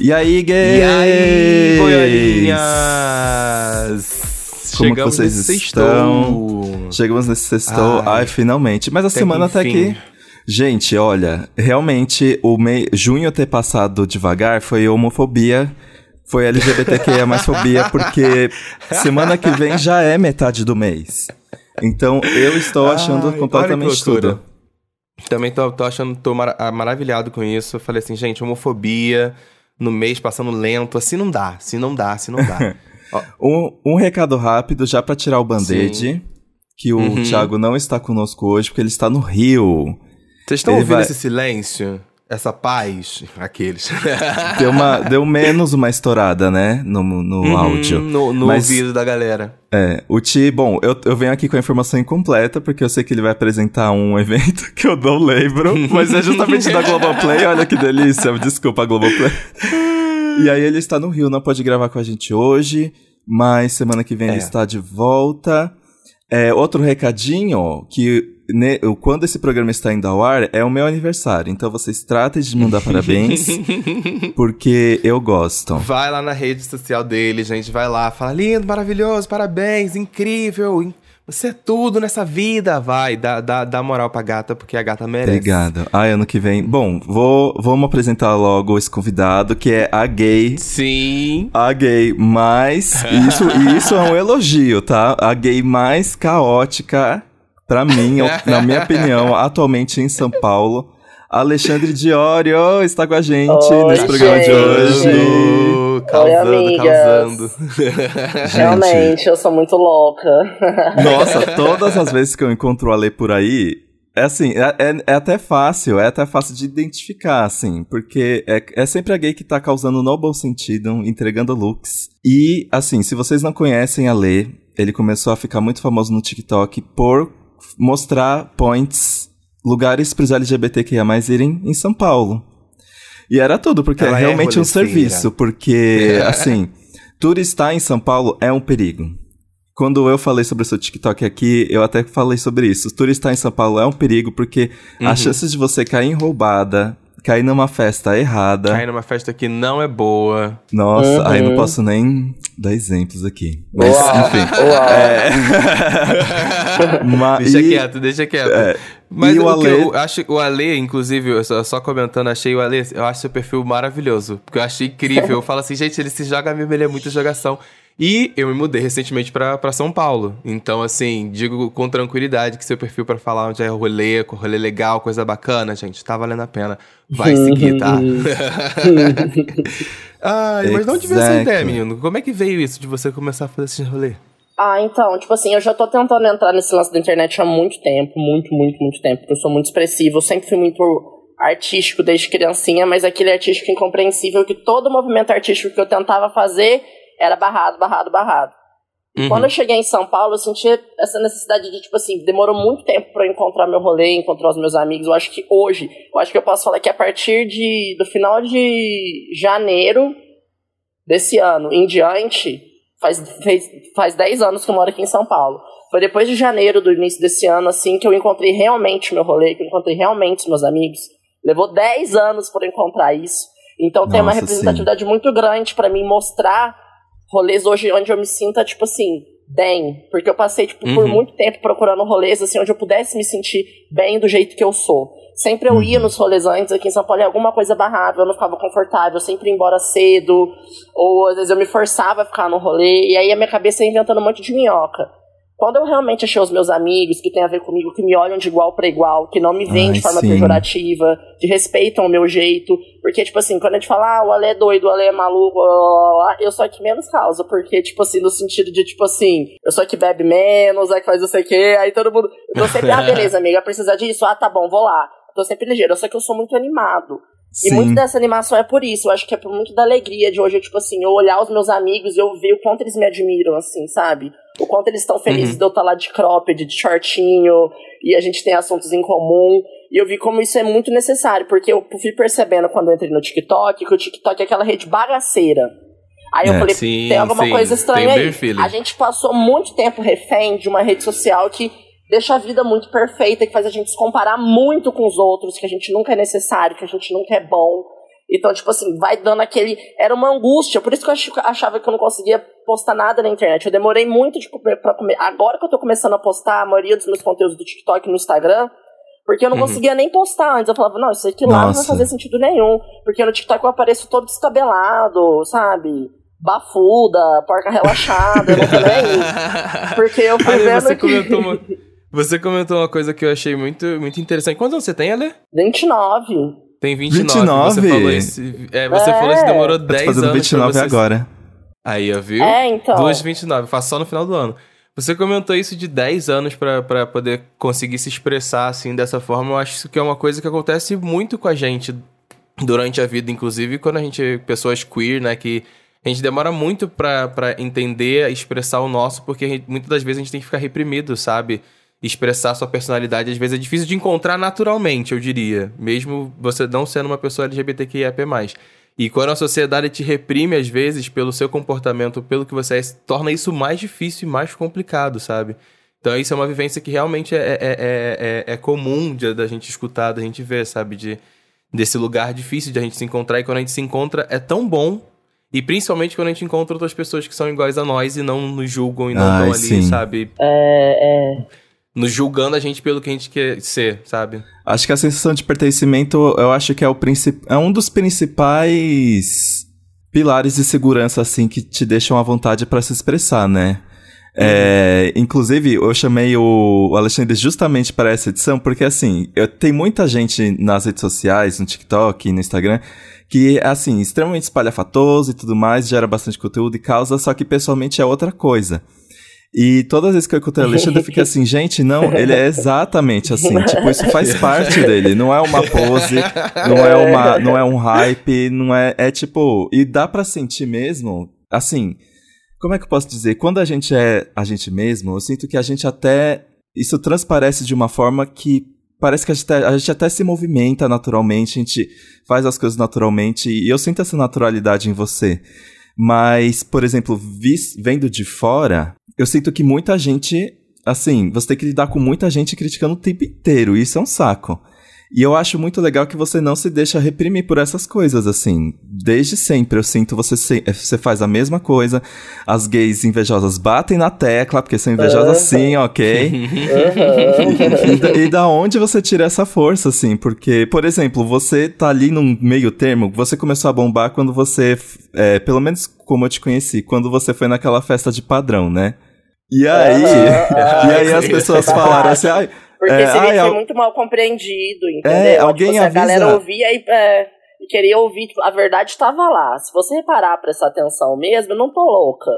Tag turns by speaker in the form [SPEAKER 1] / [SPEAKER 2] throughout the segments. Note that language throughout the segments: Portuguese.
[SPEAKER 1] E aí, gays?
[SPEAKER 2] E aí, boiolinhas?
[SPEAKER 1] Como
[SPEAKER 2] Chegamos
[SPEAKER 1] vocês
[SPEAKER 2] nesse
[SPEAKER 1] estão?
[SPEAKER 2] sextou.
[SPEAKER 1] Chegamos nesse sextou. Ai,
[SPEAKER 2] Ai,
[SPEAKER 1] finalmente. Mas a
[SPEAKER 2] até
[SPEAKER 1] semana
[SPEAKER 2] que
[SPEAKER 1] tá aqui. Gente, olha, realmente o mei... junho ter passado devagar foi homofobia, foi LGBTQIA mais fobia, porque semana que vem já é metade do mês. Então eu estou achando
[SPEAKER 2] Ai,
[SPEAKER 1] completamente tudo.
[SPEAKER 2] Também tô, tô achando, tô mara- ah, maravilhado com isso. Eu falei assim, gente, homofobia no mês passando lento, assim não dá, assim não dá, assim não dá.
[SPEAKER 1] Um, um recado rápido já pra tirar o band-aid, que o
[SPEAKER 2] Uhum.
[SPEAKER 1] Thiago não está conosco hoje, porque ele está no Rio.
[SPEAKER 2] Vocês estão
[SPEAKER 1] Ele
[SPEAKER 2] ouvindo
[SPEAKER 1] vai-
[SPEAKER 2] esse silêncio? Essa paz? Aqueles.
[SPEAKER 1] Deu, uma, deu menos uma estourada, né? No, no
[SPEAKER 2] Uhum,
[SPEAKER 1] áudio.
[SPEAKER 2] No, no
[SPEAKER 1] Mas-
[SPEAKER 2] ouvido da galera.
[SPEAKER 1] É, o Ti, bom, eu, eu venho aqui com a informação incompleta, porque eu sei que ele vai apresentar um evento que eu não lembro, mas é justamente da Globoplay, olha que delícia, desculpa, Globoplay. E aí ele está no Rio, não pode gravar com a gente hoje, mas semana que vem
[SPEAKER 2] É.
[SPEAKER 1] ele está de volta. É, outro recadinho, que ne- quando esse programa está indo ao ar, é o meu aniversário, então vocês tratem de mandar parabéns, porque eu gosto.
[SPEAKER 2] Vai lá na rede social dele, gente. Vai lá, fala lindo, maravilhoso, parabéns, incrível. in- Você é tudo nessa vida. Vai, dá, dá, dá moral pra gata, porque a gata merece.
[SPEAKER 1] Obrigado. Ah, ano que vem. Bom, vou, vamos apresentar logo esse convidado, que é a gay.
[SPEAKER 2] Sim.
[SPEAKER 1] A gay mais. Isso, isso é um elogio, tá? A gay mais caótica, pra mim, na minha opinião, atualmente em São Paulo. Alexandre Diorio está com a gente
[SPEAKER 3] Oi,
[SPEAKER 1] nesse programa de
[SPEAKER 3] gente.
[SPEAKER 1] hoje.
[SPEAKER 2] Causando,
[SPEAKER 3] amigas.
[SPEAKER 2] causando.
[SPEAKER 3] Realmente, eu sou muito louca.
[SPEAKER 1] Nossa, todas as vezes que eu encontro o Ale por aí, é assim, é, é- é até fácil, é até fácil de identificar, assim, porque é, é sempre a gay que tá causando no bom sentido, entregando looks. E, assim, se vocês não conhecem a Lê, ele começou a ficar muito famoso no TikTok por mostrar points, lugares pros LGBTQIA mais irem em São Paulo. E era tudo, porque
[SPEAKER 2] Ela
[SPEAKER 1] é
[SPEAKER 2] é
[SPEAKER 1] realmente um
[SPEAKER 2] rolezeira.
[SPEAKER 1] serviço, porque, assim, turistar em São Paulo é um perigo. Quando eu falei sobre o seu TikTok aqui, eu até falei sobre isso. Turistar em São Paulo é um perigo, porque
[SPEAKER 2] Uhum.
[SPEAKER 1] as chances de você cair em roubada, cair numa festa errada.
[SPEAKER 2] Cair numa festa que não é boa.
[SPEAKER 1] Nossa,
[SPEAKER 3] Uhum.
[SPEAKER 1] aí não posso nem dar exemplos aqui. Mas,
[SPEAKER 3] Uau,
[SPEAKER 1] enfim.
[SPEAKER 3] uau.
[SPEAKER 1] É... Ma-
[SPEAKER 2] Deixa
[SPEAKER 1] e-
[SPEAKER 2] quieto, deixa quieto.
[SPEAKER 1] é,
[SPEAKER 2] Mas
[SPEAKER 1] e o
[SPEAKER 2] o,
[SPEAKER 1] Ale-
[SPEAKER 2] eu acho o Ale, inclusive, eu só, só comentando, achei o Ale, eu acho seu perfil maravilhoso. Porque eu achei incrível. Eu falo assim, gente, ele se joga mesmo, ele é muita jogação. E eu me mudei recentemente pra, pra São Paulo. Então, assim, digo com tranquilidade que seu perfil pra falar onde é rolê, rolê legal, coisa bacana, gente, tá valendo a pena. Vai seguir, tá? Ai, mas de onde veio essa ideia, menino? Como é que veio isso de você começar a fazer esse rolê?
[SPEAKER 3] Ah, então, tipo assim, eu já tô tentando entrar nesse lance da internet há muito tempo, muito, muito, muito tempo, porque eu sou muito expressivo, eu sempre fui muito artístico desde criancinha, mas aquele artístico incompreensível que todo movimento artístico que eu tentava fazer era barrado, barrado, barrado.
[SPEAKER 2] Uhum.
[SPEAKER 3] Quando eu cheguei em São Paulo, eu senti essa necessidade de, tipo assim, demorou muito tempo pra eu encontrar meu rolê, encontrar os meus amigos. Eu acho que hoje, eu acho que eu posso falar que a partir de, do final de janeiro desse ano em diante, faz, fez, faz 10 anos que eu moro aqui em São Paulo. Foi depois de janeiro do início desse ano, assim, que eu encontrei realmente meu rolê, que eu encontrei realmente os meus amigos. Levou 10 anos para encontrar isso. Então tem uma
[SPEAKER 1] Nossa,
[SPEAKER 3] representatividade muito grande pra mim mostrar rolês hoje onde eu me sinta, tipo assim, bem. Porque eu passei, tipo, por
[SPEAKER 2] Uhum.
[SPEAKER 3] muito tempo procurando rolês, assim, onde eu pudesse me sentir bem do jeito que eu sou. Sempre eu ia
[SPEAKER 1] Uhum.
[SPEAKER 3] nos rolês antes aqui em São Paulo e alguma coisa barrável, eu não ficava confortável, eu sempre ia embora cedo, ou às vezes eu me forçava a ficar no rolê, e aí a minha cabeça ia inventando um monte de minhoca. Quando eu realmente achei os meus amigos que tem a ver comigo, que me olham de igual para igual, que não me veem
[SPEAKER 1] Ai,
[SPEAKER 3] de forma
[SPEAKER 1] sim.
[SPEAKER 3] pejorativa, que respeitam o meu jeito, porque, tipo assim, quando a gente fala, ah, o Ale é doido, o Ale é maluco, eu sou a que menos causa, porque, tipo assim, no sentido de, tipo assim, eu sou a que bebe menos, a que faz não sei o quê, aí todo mundo. Eu tô sempre, ah, beleza, amiga, precisa disso? Ah, tá bom, vou lá. Eu tô sempre ligeiro, só que eu sou muito animado. E
[SPEAKER 1] Sim.
[SPEAKER 3] muito dessa animação é por isso. Eu acho que é por muito da alegria de hoje, eu, tipo assim, eu olhar os meus amigos e eu ver o quanto eles me admiram, assim, sabe? O quanto eles estão felizes
[SPEAKER 2] Uhum.
[SPEAKER 3] de eu estar lá de cropped, de shortinho, e a gente tem assuntos em comum. E eu vi como isso é muito necessário, porque eu fui percebendo quando eu entrei no TikTok que o TikTok é aquela rede bagaceira. Aí eu
[SPEAKER 1] É.
[SPEAKER 3] falei,
[SPEAKER 2] Sim,
[SPEAKER 3] tem alguma
[SPEAKER 2] sim,
[SPEAKER 3] coisa estranha aí. A gente passou muito tempo refém de uma rede social que deixa a vida muito perfeita, que faz a gente se comparar muito com os outros, que a gente nunca é necessário, que a gente nunca é bom. Então, tipo assim, vai dando aquele. Era uma angústia, por isso que eu achava que eu não conseguia postar nada na internet. Eu demorei muito tipo, pra comer. Agora que eu tô começando a postar a maioria dos meus conteúdos do TikTok no Instagram, porque eu não uhum. conseguia nem postar antes. Eu falava, não, isso aqui lá Nossa. não vai fazer sentido nenhum. Porque no TikTok eu apareço todo descabelado, sabe? Bafuda, porca relaxada, eu não Porque eu fui vendo
[SPEAKER 2] você
[SPEAKER 3] que...
[SPEAKER 2] Comentou uma... Você comentou uma coisa que eu achei muito, muito interessante. Quantos anos você tem, Ale?
[SPEAKER 3] 29.
[SPEAKER 2] Tem 29. 29? Você falou isso. É, você é. falou isso demorou 10 anos. Eu tô fazendo
[SPEAKER 1] 29
[SPEAKER 2] você...
[SPEAKER 1] agora.
[SPEAKER 2] Aí, ó, viu?
[SPEAKER 3] É, então.
[SPEAKER 2] Duas 29, faço só no final do ano. Você comentou isso de 10 anos para poder conseguir se expressar assim dessa forma. Eu acho que é uma coisa que acontece muito com a gente durante a vida, inclusive quando a gente, pessoas queer, né, que a gente demora muito para entender, expressar o nosso, porque gente, muitas das vezes a gente tem que ficar reprimido, sabe? Expressar sua personalidade às vezes é difícil de encontrar naturalmente, eu diria, mesmo você não sendo uma pessoa LGBTQIA+. E quando a sociedade te reprime às vezes pelo seu comportamento, pelo que você é, torna isso mais difícil e mais complicado, sabe? Então isso é uma vivência que realmente é, é, é, é, é comum de, da gente escutar, da gente ver, sabe? De, desse lugar difícil de a gente se encontrar e quando a gente se encontra é tão bom e principalmente quando a gente encontra outras pessoas que são iguais a nós e não nos julgam e não estão ali, sim. sabe?
[SPEAKER 3] É, é
[SPEAKER 2] nos julgando a gente pelo que a gente quer ser, sabe?
[SPEAKER 1] Acho que a sensação de pertencimento, eu acho que é o princip... é um dos principais pilares de segurança assim que te deixam à vontade para se expressar, né? Uhum. É, inclusive, eu chamei o Alexandre justamente para essa edição, porque assim, eu, tem muita gente nas redes sociais, no TikTok, no Instagram, que é assim, extremamente espalhafatoso e tudo mais, gera bastante conteúdo e causa, só que pessoalmente é outra coisa. E todas as vezes que eu encontrei o Alexandre, eu fiquei assim, gente, não, ele é exatamente assim. Tipo, isso faz parte dele. Não é uma pose, não é, uma, não é um hype, não é. É tipo. E dá para sentir mesmo, assim. Como é que eu posso dizer? Quando a gente é a gente mesmo, eu sinto que a gente até. Isso transparece de uma forma que parece que a gente, a gente até se movimenta naturalmente, a gente faz as coisas naturalmente. E eu sinto essa naturalidade em você. Mas, por exemplo, vendo de fora, eu sinto que muita gente, assim, você tem que lidar com muita gente criticando o tempo inteiro. E isso é um saco. E eu acho muito legal que você não se deixa reprimir por essas coisas, assim. Desde sempre eu sinto você se, eh, você faz a mesma coisa. As gays invejosas batem na tecla, porque são invejosas sim, ok? e, e, da onde você tira essa força, assim? Porque, por exemplo, você tá ali num meio termo, você começou a bombar quando você, é, pelo menos como eu te conheci, quando você foi naquela festa de padrão, né? E aí, e aí as pessoas falaram assim, ai
[SPEAKER 3] porque é, seria ai, muito mal compreendido, é, entendeu? É,
[SPEAKER 1] alguém tipo, avisa...
[SPEAKER 3] A galera ouvia e, é, queria ouvir, tipo, a verdade estava lá. Se você reparar, prestar atenção mesmo, eu não tô louca,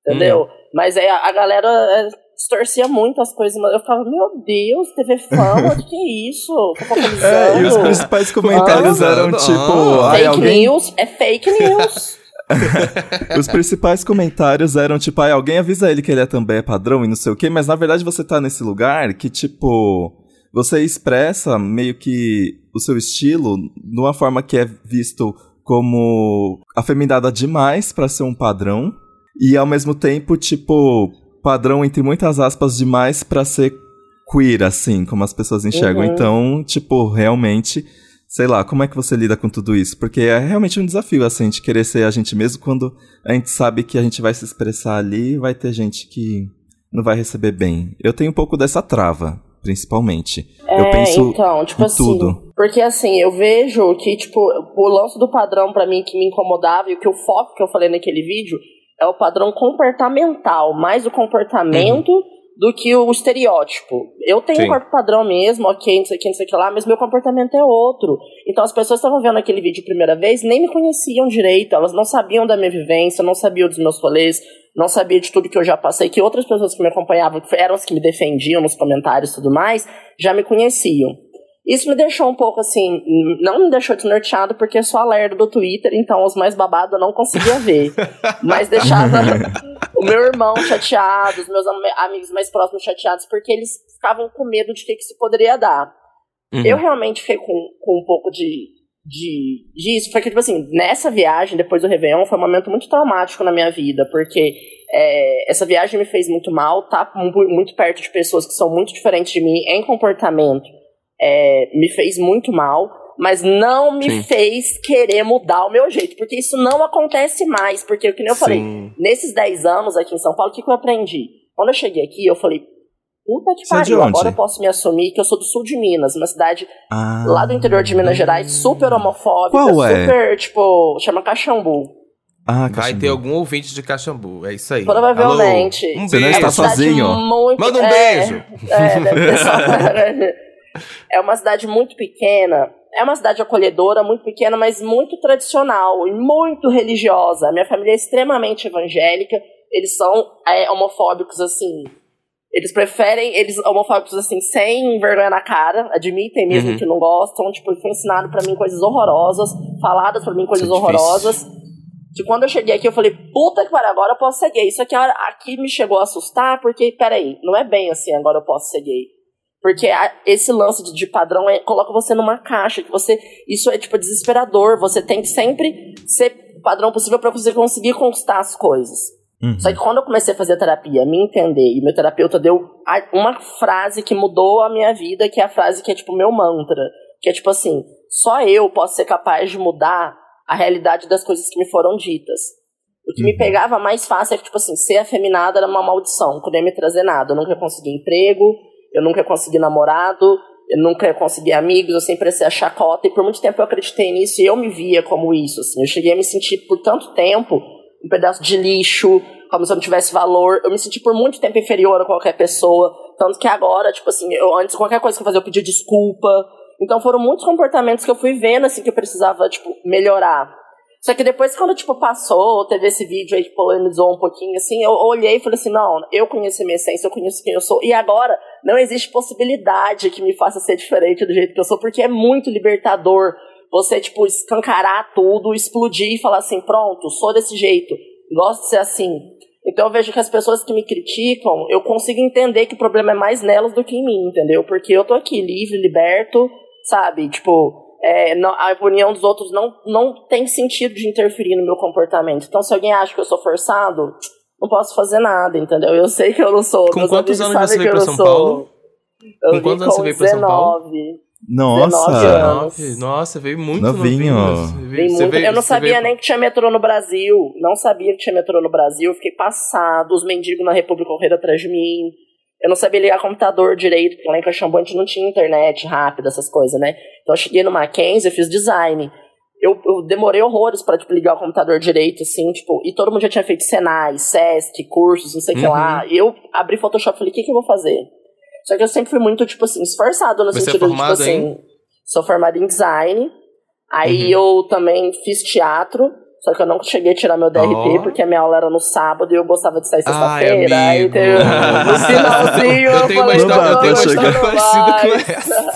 [SPEAKER 3] entendeu? Hum. Mas aí a, galera é, distorcia muito as coisas, mas eu ficava, meu Deus, TV Fama, o que é isso?
[SPEAKER 1] É, e os principais comentários ah, eram tipo...
[SPEAKER 3] Ah, fake alguém... news, é fake news.
[SPEAKER 1] Os principais comentários eram tipo, ah, alguém avisa ele que ele é também é padrão e não sei o quê, mas na verdade você tá nesse lugar que, tipo, você expressa meio que o seu estilo de uma forma que é visto como afeminada demais para ser um padrão e ao mesmo tempo, tipo, padrão entre muitas aspas demais para ser queer, assim, como as pessoas enxergam. Uhum. Então, tipo, realmente sei lá, como é que você lida com tudo isso? Porque é realmente um desafio, assim, de querer ser a gente mesmo quando a gente sabe que a gente vai se expressar ali e vai ter gente que não vai receber bem. Eu tenho um pouco dessa trava, principalmente. É, eu penso então, tipo assim, tudo.
[SPEAKER 3] Porque assim, eu vejo que, tipo, o lance do padrão para mim que me incomodava e o que o foco que eu falei naquele vídeo é o padrão comportamental, mais o comportamento uhum do que o estereótipo. Eu tenho Sim. um corpo padrão mesmo, ok, não sei o que, não sei o que lá, mas meu comportamento é outro. Então as pessoas estavam vendo aquele vídeo primeira vez, nem me conheciam direito, elas não sabiam da minha vivência, não sabiam dos meus rolês, não sabiam de tudo que eu já passei, que outras pessoas que me acompanhavam, que eram as que me defendiam nos comentários e tudo mais, já me conheciam. Isso me deixou um pouco assim, não me deixou desnorteado porque sou a lerda do Twitter, então os mais babados eu não conseguia ver. mas deixava o meu irmão chateado, os meus am amigos mais próximos chateados, porque eles ficavam com medo de que, que isso poderia dar. Uhum. Eu realmente fiquei com, com um pouco de, de disso, porque, tipo assim, nessa viagem, depois do Réveillon, foi um momento muito traumático na minha vida, porque é, essa viagem me fez muito mal, tá muito perto de pessoas que são muito diferentes de mim em comportamento é, me fez muito mal. mas não me
[SPEAKER 2] Sim.
[SPEAKER 3] fez querer mudar o meu jeito, porque isso não acontece mais, porque, como eu falei,
[SPEAKER 2] Sim.
[SPEAKER 3] nesses 10 anos aqui em São Paulo, o que, que eu aprendi? Quando eu cheguei aqui, eu falei, puta que
[SPEAKER 1] Você é
[SPEAKER 3] pariu, agora eu posso me assumir que eu sou do sul de Minas, uma cidade
[SPEAKER 1] Ah.
[SPEAKER 3] lá do interior de Minas Gerais, super homofóbica,
[SPEAKER 1] Qual é?
[SPEAKER 3] super, tipo, chama Caxambu.
[SPEAKER 1] Ah,
[SPEAKER 2] Vai
[SPEAKER 1] Caxambu.
[SPEAKER 2] ter algum ouvinte de Caxambu, é isso aí.
[SPEAKER 3] Provavelmente.
[SPEAKER 2] Alô? Um
[SPEAKER 1] Você não
[SPEAKER 2] beijo.
[SPEAKER 1] está
[SPEAKER 3] É
[SPEAKER 1] sozinho.
[SPEAKER 3] Muito,
[SPEAKER 2] Manda um
[SPEAKER 3] é,
[SPEAKER 2] beijo.
[SPEAKER 3] É, deve ter só- é uma cidade muito pequena. É uma cidade acolhedora, muito pequena, mas muito tradicional e muito religiosa. A minha família é extremamente evangélica. Eles são é, homofóbicos, assim. Eles preferem, eles homofóbicos, assim, sem vergonha na cara. Admitem mesmo
[SPEAKER 2] Uhum.
[SPEAKER 3] que não gostam. Tipo, foi ensinado pra mim coisas horrorosas. Faladas pra mim coisas
[SPEAKER 2] é
[SPEAKER 3] horrorosas. Que quando eu cheguei aqui, eu falei, puta que pariu, agora eu posso ser gay. Isso aqui, aqui me chegou a assustar, porque, peraí, não é bem assim, agora eu posso ser gay. Porque esse lance de, padrão é, coloca você numa caixa, que você. Isso é tipo desesperador. Você tem que sempre ser o padrão possível pra você conseguir conquistar as coisas.
[SPEAKER 1] Uhum.
[SPEAKER 3] Só que quando eu comecei a fazer terapia, me entender, e meu terapeuta deu uma frase que mudou a minha vida, que é a frase que é tipo meu mantra. Que é tipo assim: só eu posso ser capaz de mudar a realidade das coisas que me foram ditas. O que me
[SPEAKER 1] Uhum.
[SPEAKER 3] pegava mais fácil é que, tipo assim, ser afeminada era uma maldição, não ia me trazer nada. Eu nunca ia conseguir emprego, eu nunca ia conseguir namorado, eu nunca ia conseguir amigos, eu sempre ia a chacota, e por muito tempo eu acreditei nisso e eu me via como isso, assim. Eu cheguei a me sentir por tanto tempo um pedaço de lixo, como se eu não tivesse valor. Eu me senti por muito tempo inferior a qualquer pessoa, tanto que agora, tipo assim, eu antes qualquer coisa que eu fazia eu pedia desculpa. Então foram muitos comportamentos que eu fui vendo assim que eu precisava, tipo, melhorar. Só que depois, quando, tipo, passou, teve esse vídeo aí que polemizou um pouquinho, assim, eu olhei e falei assim, não, eu conheço minha essência, eu conheço quem eu sou, e agora não existe possibilidade que me faça ser diferente do jeito que eu sou, porque é muito libertador você, tipo, escancarar tudo, explodir e falar assim, pronto, sou desse jeito, gosto de ser assim. Então eu vejo que as pessoas que me criticam, eu consigo entender que o problema é mais nelas do que em mim, entendeu? Porque eu tô aqui livre, liberto, sabe? Tipo, é, não- a opinião dos outros não, não tem sentido de interferir no meu comportamento. Então, se alguém acha que eu sou forçado, não posso fazer nada, entendeu? Eu sei que eu não sou.
[SPEAKER 2] Com quantos anos você veio
[SPEAKER 3] que
[SPEAKER 2] pra
[SPEAKER 3] eu
[SPEAKER 2] São
[SPEAKER 3] não
[SPEAKER 2] Paulo?
[SPEAKER 3] sou. Eu
[SPEAKER 2] Com quantos anos você veio pra São Paulo?
[SPEAKER 3] 19.
[SPEAKER 1] Nossa!
[SPEAKER 3] 19 anos.
[SPEAKER 2] 19. Nossa, veio muito
[SPEAKER 1] Novinho.
[SPEAKER 2] novinho. Veio-
[SPEAKER 3] muito-
[SPEAKER 2] veio-
[SPEAKER 3] eu não sabia
[SPEAKER 2] veio-
[SPEAKER 3] nem que tinha metrô no Brasil. Não sabia que tinha metrô no Brasil. Eu fiquei passado. Os mendigos na República correram atrás de mim. Eu não sabia ligar computador direito, porque lá em Caxambu a gente não tinha internet rápida, essas coisas, né? Então eu cheguei no Mackenzie, eu fiz design. Eu, eu demorei horrores pra tipo, ligar o computador direito, assim, tipo, e todo mundo já tinha feito Senai, Sesc, cursos, não sei o que
[SPEAKER 2] Uhum.
[SPEAKER 3] lá. E eu abri Photoshop e falei, o que, que eu vou fazer? Só que eu sempre fui muito, tipo assim, esforçado no
[SPEAKER 2] Você é
[SPEAKER 3] sentido
[SPEAKER 2] formada
[SPEAKER 3] de, tipo
[SPEAKER 2] em?
[SPEAKER 3] assim, sou formada em design. Aí
[SPEAKER 2] Uhum.
[SPEAKER 3] eu também fiz teatro, só que eu não cheguei a tirar meu DRT,
[SPEAKER 2] Ó.
[SPEAKER 3] porque a minha aula era no sábado e eu gostava de sair
[SPEAKER 2] Ai,
[SPEAKER 3] sexta-feira. aí teve, no finalzinho
[SPEAKER 2] Eu tenho uma
[SPEAKER 1] história- eu tenho uma história
[SPEAKER 2] parecida com essa.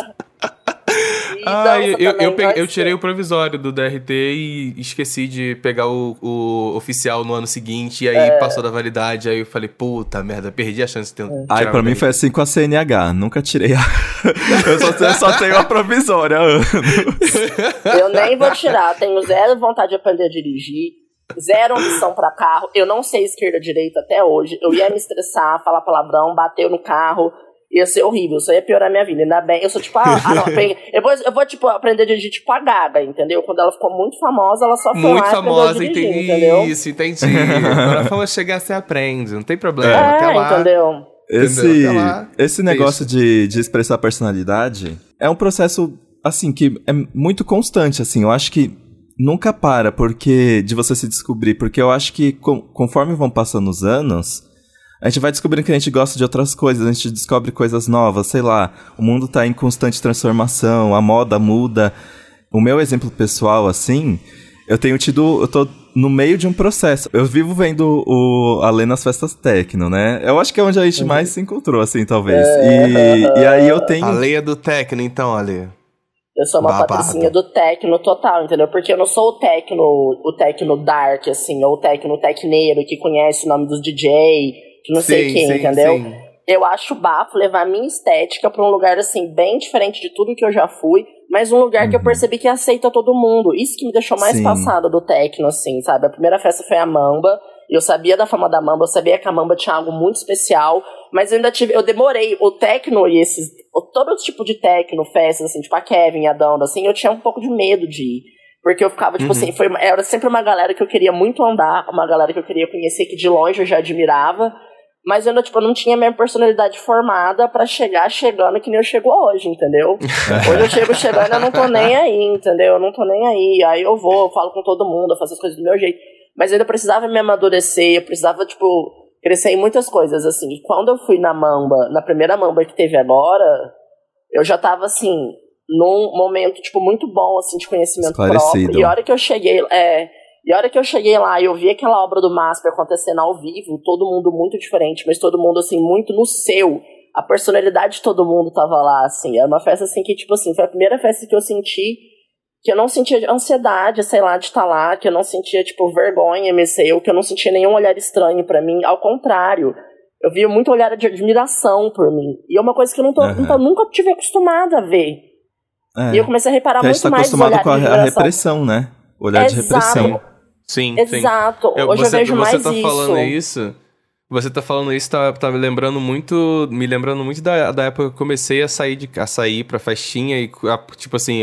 [SPEAKER 3] E
[SPEAKER 2] Ah, eu, eu, eu, peguei- eu tirei o provisório do DRT e esqueci de pegar o, o oficial no ano seguinte, e aí
[SPEAKER 3] É.
[SPEAKER 2] passou da validade, aí eu falei, puta merda, perdi a chance de ter um.
[SPEAKER 1] Ai,
[SPEAKER 2] tirar
[SPEAKER 1] pra mim foi assim com a CNH. Nunca tirei a. eu, só, eu só tenho a provisória há anos.
[SPEAKER 3] Eu nem vou tirar, tenho zero vontade de aprender a dirigir, zero ambição pra carro. Eu não sei esquerda direita até hoje. Eu ia me estressar, falar palavrão, bater no carro. Ia ser horrível, isso ia piorar minha vida. Ainda bem, eu sou tipo, ah, ah, não, bem, eu vou, eu vou tipo, aprender a dirigir tipo a Gaga, entendeu? Quando ela ficou muito famosa, ela só foi
[SPEAKER 2] Muito
[SPEAKER 3] lá
[SPEAKER 2] famosa,
[SPEAKER 3] dirigir,
[SPEAKER 2] entendi
[SPEAKER 3] entendeu?
[SPEAKER 2] isso, entendi. Quando a fama chegar, você aprende, não tem problema.
[SPEAKER 3] É,
[SPEAKER 2] Até lá.
[SPEAKER 3] entendeu?
[SPEAKER 1] Esse,
[SPEAKER 2] Entendeu? Até lá,
[SPEAKER 1] esse negócio de, de expressar personalidade é um processo, assim, que é muito constante, assim. Eu acho que nunca para porque de você se descobrir. Porque eu acho que com- conforme vão passando os anos, a gente vai descobrindo que a gente gosta de outras coisas, a gente descobre coisas novas, sei lá. O mundo tá em constante transformação, a moda muda. O meu exemplo pessoal, assim, eu tenho tido. Eu tô no meio de um processo. Eu vivo vendo o Alê nas festas techno, né? Eu acho que é onde a gente mais se encontrou, assim, talvez. E, e aí eu tenho.
[SPEAKER 2] A lei é do técnico, então, Ale.
[SPEAKER 3] Eu sou uma
[SPEAKER 2] Babado.
[SPEAKER 3] patricinha do tecno total, entendeu? Porque eu não sou o tecno, o tecno dark, assim, ou o tecno tecneiro que conhece o nome dos DJ, não sei
[SPEAKER 2] Sim,
[SPEAKER 3] quem,
[SPEAKER 2] sim,
[SPEAKER 3] entendeu?
[SPEAKER 2] sim.
[SPEAKER 3] Eu acho bafo levar a minha estética pra um lugar, assim, bem diferente de tudo que eu já fui, mas um lugar que eu
[SPEAKER 1] Uhum.
[SPEAKER 3] percebi que aceita todo mundo. Isso que me deixou mais
[SPEAKER 1] Sim.
[SPEAKER 3] passada do tecno, assim, sabe? A primeira festa foi a Mamba, E eu sabia da fama da Mamba, eu sabia que a Mamba tinha algo muito especial, mas eu ainda tive, eu demorei, o techno e esses, todo tipo de techno, festas, assim, tipo a Kevin, a Danda, assim, eu tinha um pouco de medo de ir. Porque eu ficava, tipo uhum. assim, foi, era sempre uma galera que eu queria muito andar, uma galera que eu queria conhecer, que de longe eu já admirava. Mas eu não, tipo, não tinha minha personalidade formada para chegar chegando que nem eu chego hoje, entendeu? hoje eu chego chegando eu não tô nem aí, entendeu? Eu não tô nem aí. Aí eu vou, eu falo com todo mundo, eu faço as coisas do meu jeito. Mas eu ainda precisava me amadurecer, eu precisava, tipo, crescer em muitas coisas, assim. E quando eu fui na Mamba, na primeira Mamba que teve agora, eu já tava, assim, num momento, tipo, muito bom, assim, de conhecimento próprio. E a hora que eu cheguei, é... E a hora que eu cheguei lá e eu vi aquela obra do Masper acontecendo ao vivo, todo mundo muito diferente, mas todo mundo, assim, muito no seu. A personalidade de todo mundo tava lá, assim. Era uma festa, assim, que, tipo assim, foi a primeira festa que eu senti que eu não sentia ansiedade, sei lá, de estar lá, que eu não sentia, tipo, vergonha, me sei, que eu não sentia nenhum olhar estranho para mim. Ao contrário, eu via muito olhar de admiração por mim. E é uma coisa que eu não tô, uhum. nunca tive acostumada a ver. É. E eu comecei a reparar muito tá mais
[SPEAKER 1] acostumado com a, a repressão, né? Olhar Exato. de repressão.
[SPEAKER 2] Sim,
[SPEAKER 3] Exato.
[SPEAKER 2] Sim.
[SPEAKER 3] Hoje
[SPEAKER 2] você,
[SPEAKER 3] eu vejo
[SPEAKER 2] você
[SPEAKER 3] mais
[SPEAKER 2] tá
[SPEAKER 3] isso.
[SPEAKER 2] falando isso. Você tá falando isso, tá, tá me lembrando muito. Me lembrando muito da, da época que eu comecei a sair, de, a sair pra festinha e, a, tipo assim,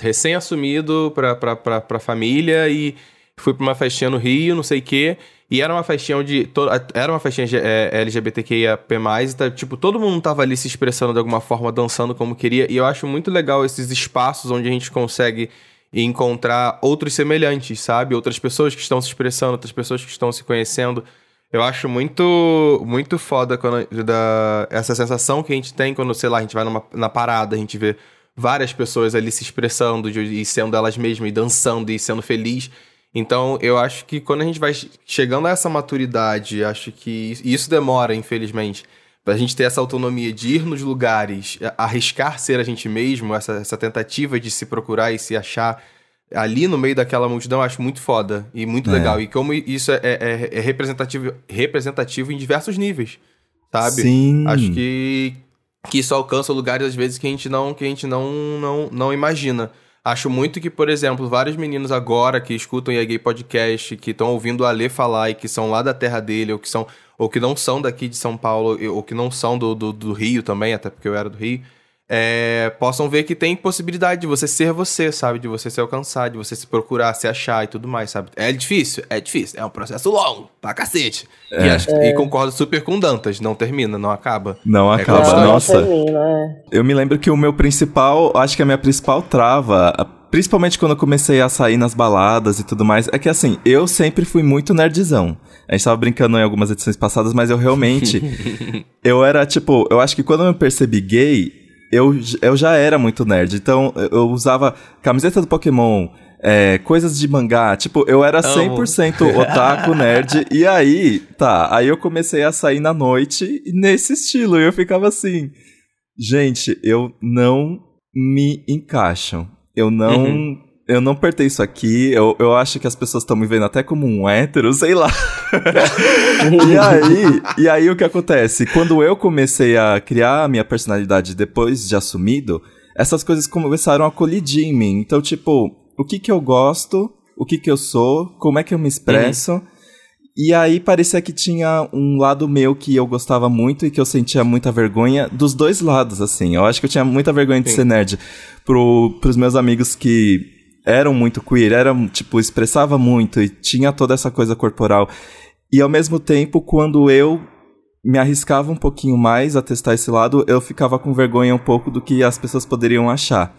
[SPEAKER 2] recém-assumido pra, pra, pra, pra família e fui pra uma festinha no Rio, não sei o quê. E era uma festinha onde. To, era uma festinha é, LGBTQIAP+, e tá, tipo, todo mundo tava ali se expressando de alguma forma, dançando como queria. E eu acho muito legal esses espaços onde a gente consegue encontrar outros semelhantes, sabe? Outras pessoas que estão se expressando, outras pessoas que estão se conhecendo. Eu acho muito muito foda quando, da, essa sensação que a gente tem quando, sei lá, a gente vai numa, na parada, a gente vê várias pessoas ali se expressando de, e sendo elas mesmas, e dançando e sendo feliz. Então, eu acho que quando a gente vai chegando a essa maturidade, acho que isso demora, infelizmente, pra gente ter essa autonomia de ir nos lugares, arriscar ser a gente mesmo, essa, essa tentativa de se procurar e se achar ali no meio daquela multidão, eu acho muito foda e muito é. legal. E como isso é, é, é, representativo, representativo em diversos níveis, sabe?
[SPEAKER 1] Sim.
[SPEAKER 2] Acho que, que isso alcança lugares, às vezes, que a gente não, que a gente não, não, não imagina. Acho muito que, por exemplo, vários meninos agora que escutam o Gay Podcast, que estão ouvindo a Lê falar e que são lá da terra dele, ou que são ou que não são daqui de São Paulo, ou que não são do, do, do Rio também, até porque eu era do Rio, é, possam ver que tem possibilidade de você ser você, sabe? De você se alcançar, de você se procurar, se achar e tudo mais, sabe? É difícil? É difícil. É um processo longo, pra cacete. É. E, acho, é. e, concordo super com Dantas, não termina, não acaba.
[SPEAKER 1] Não é acaba, não, nossa. Não termina, é. Eu me lembro que o meu principal, acho que a minha principal trava, principalmente quando eu comecei a sair nas baladas e tudo mais, é que assim, eu sempre fui muito nerdzão. A gente tava brincando em algumas edições passadas, mas eu realmente. eu era tipo, eu acho que quando eu me percebi gay, eu, eu já era muito nerd. Então, eu usava camiseta do Pokémon, é, coisas de mangá. Tipo, eu era 100% otaku, nerd. E aí, tá. Aí eu comecei a sair na noite nesse estilo. E eu ficava assim. Gente, eu não me encaixo. Eu não. Uhum eu não pertenço aqui, eu, eu acho que as pessoas estão me vendo até como um hétero, sei lá. e, aí, e aí o que acontece? Quando eu comecei a criar a minha personalidade depois de assumido, essas coisas começaram a colidir em mim. Então, tipo, o que que eu gosto, o que que eu sou, como é que eu me expresso. Uhum. E aí parecia que tinha um lado meu que eu gostava muito e que eu sentia muita vergonha dos dois lados, assim. Eu acho que eu tinha muita vergonha de Sim. ser nerd. Pro, pros meus amigos que eram muito queer, eram, tipo, expressava muito e tinha toda essa coisa corporal. E ao mesmo tempo, quando eu me arriscava um pouquinho mais a testar esse lado, eu ficava com vergonha um pouco do que as pessoas poderiam achar.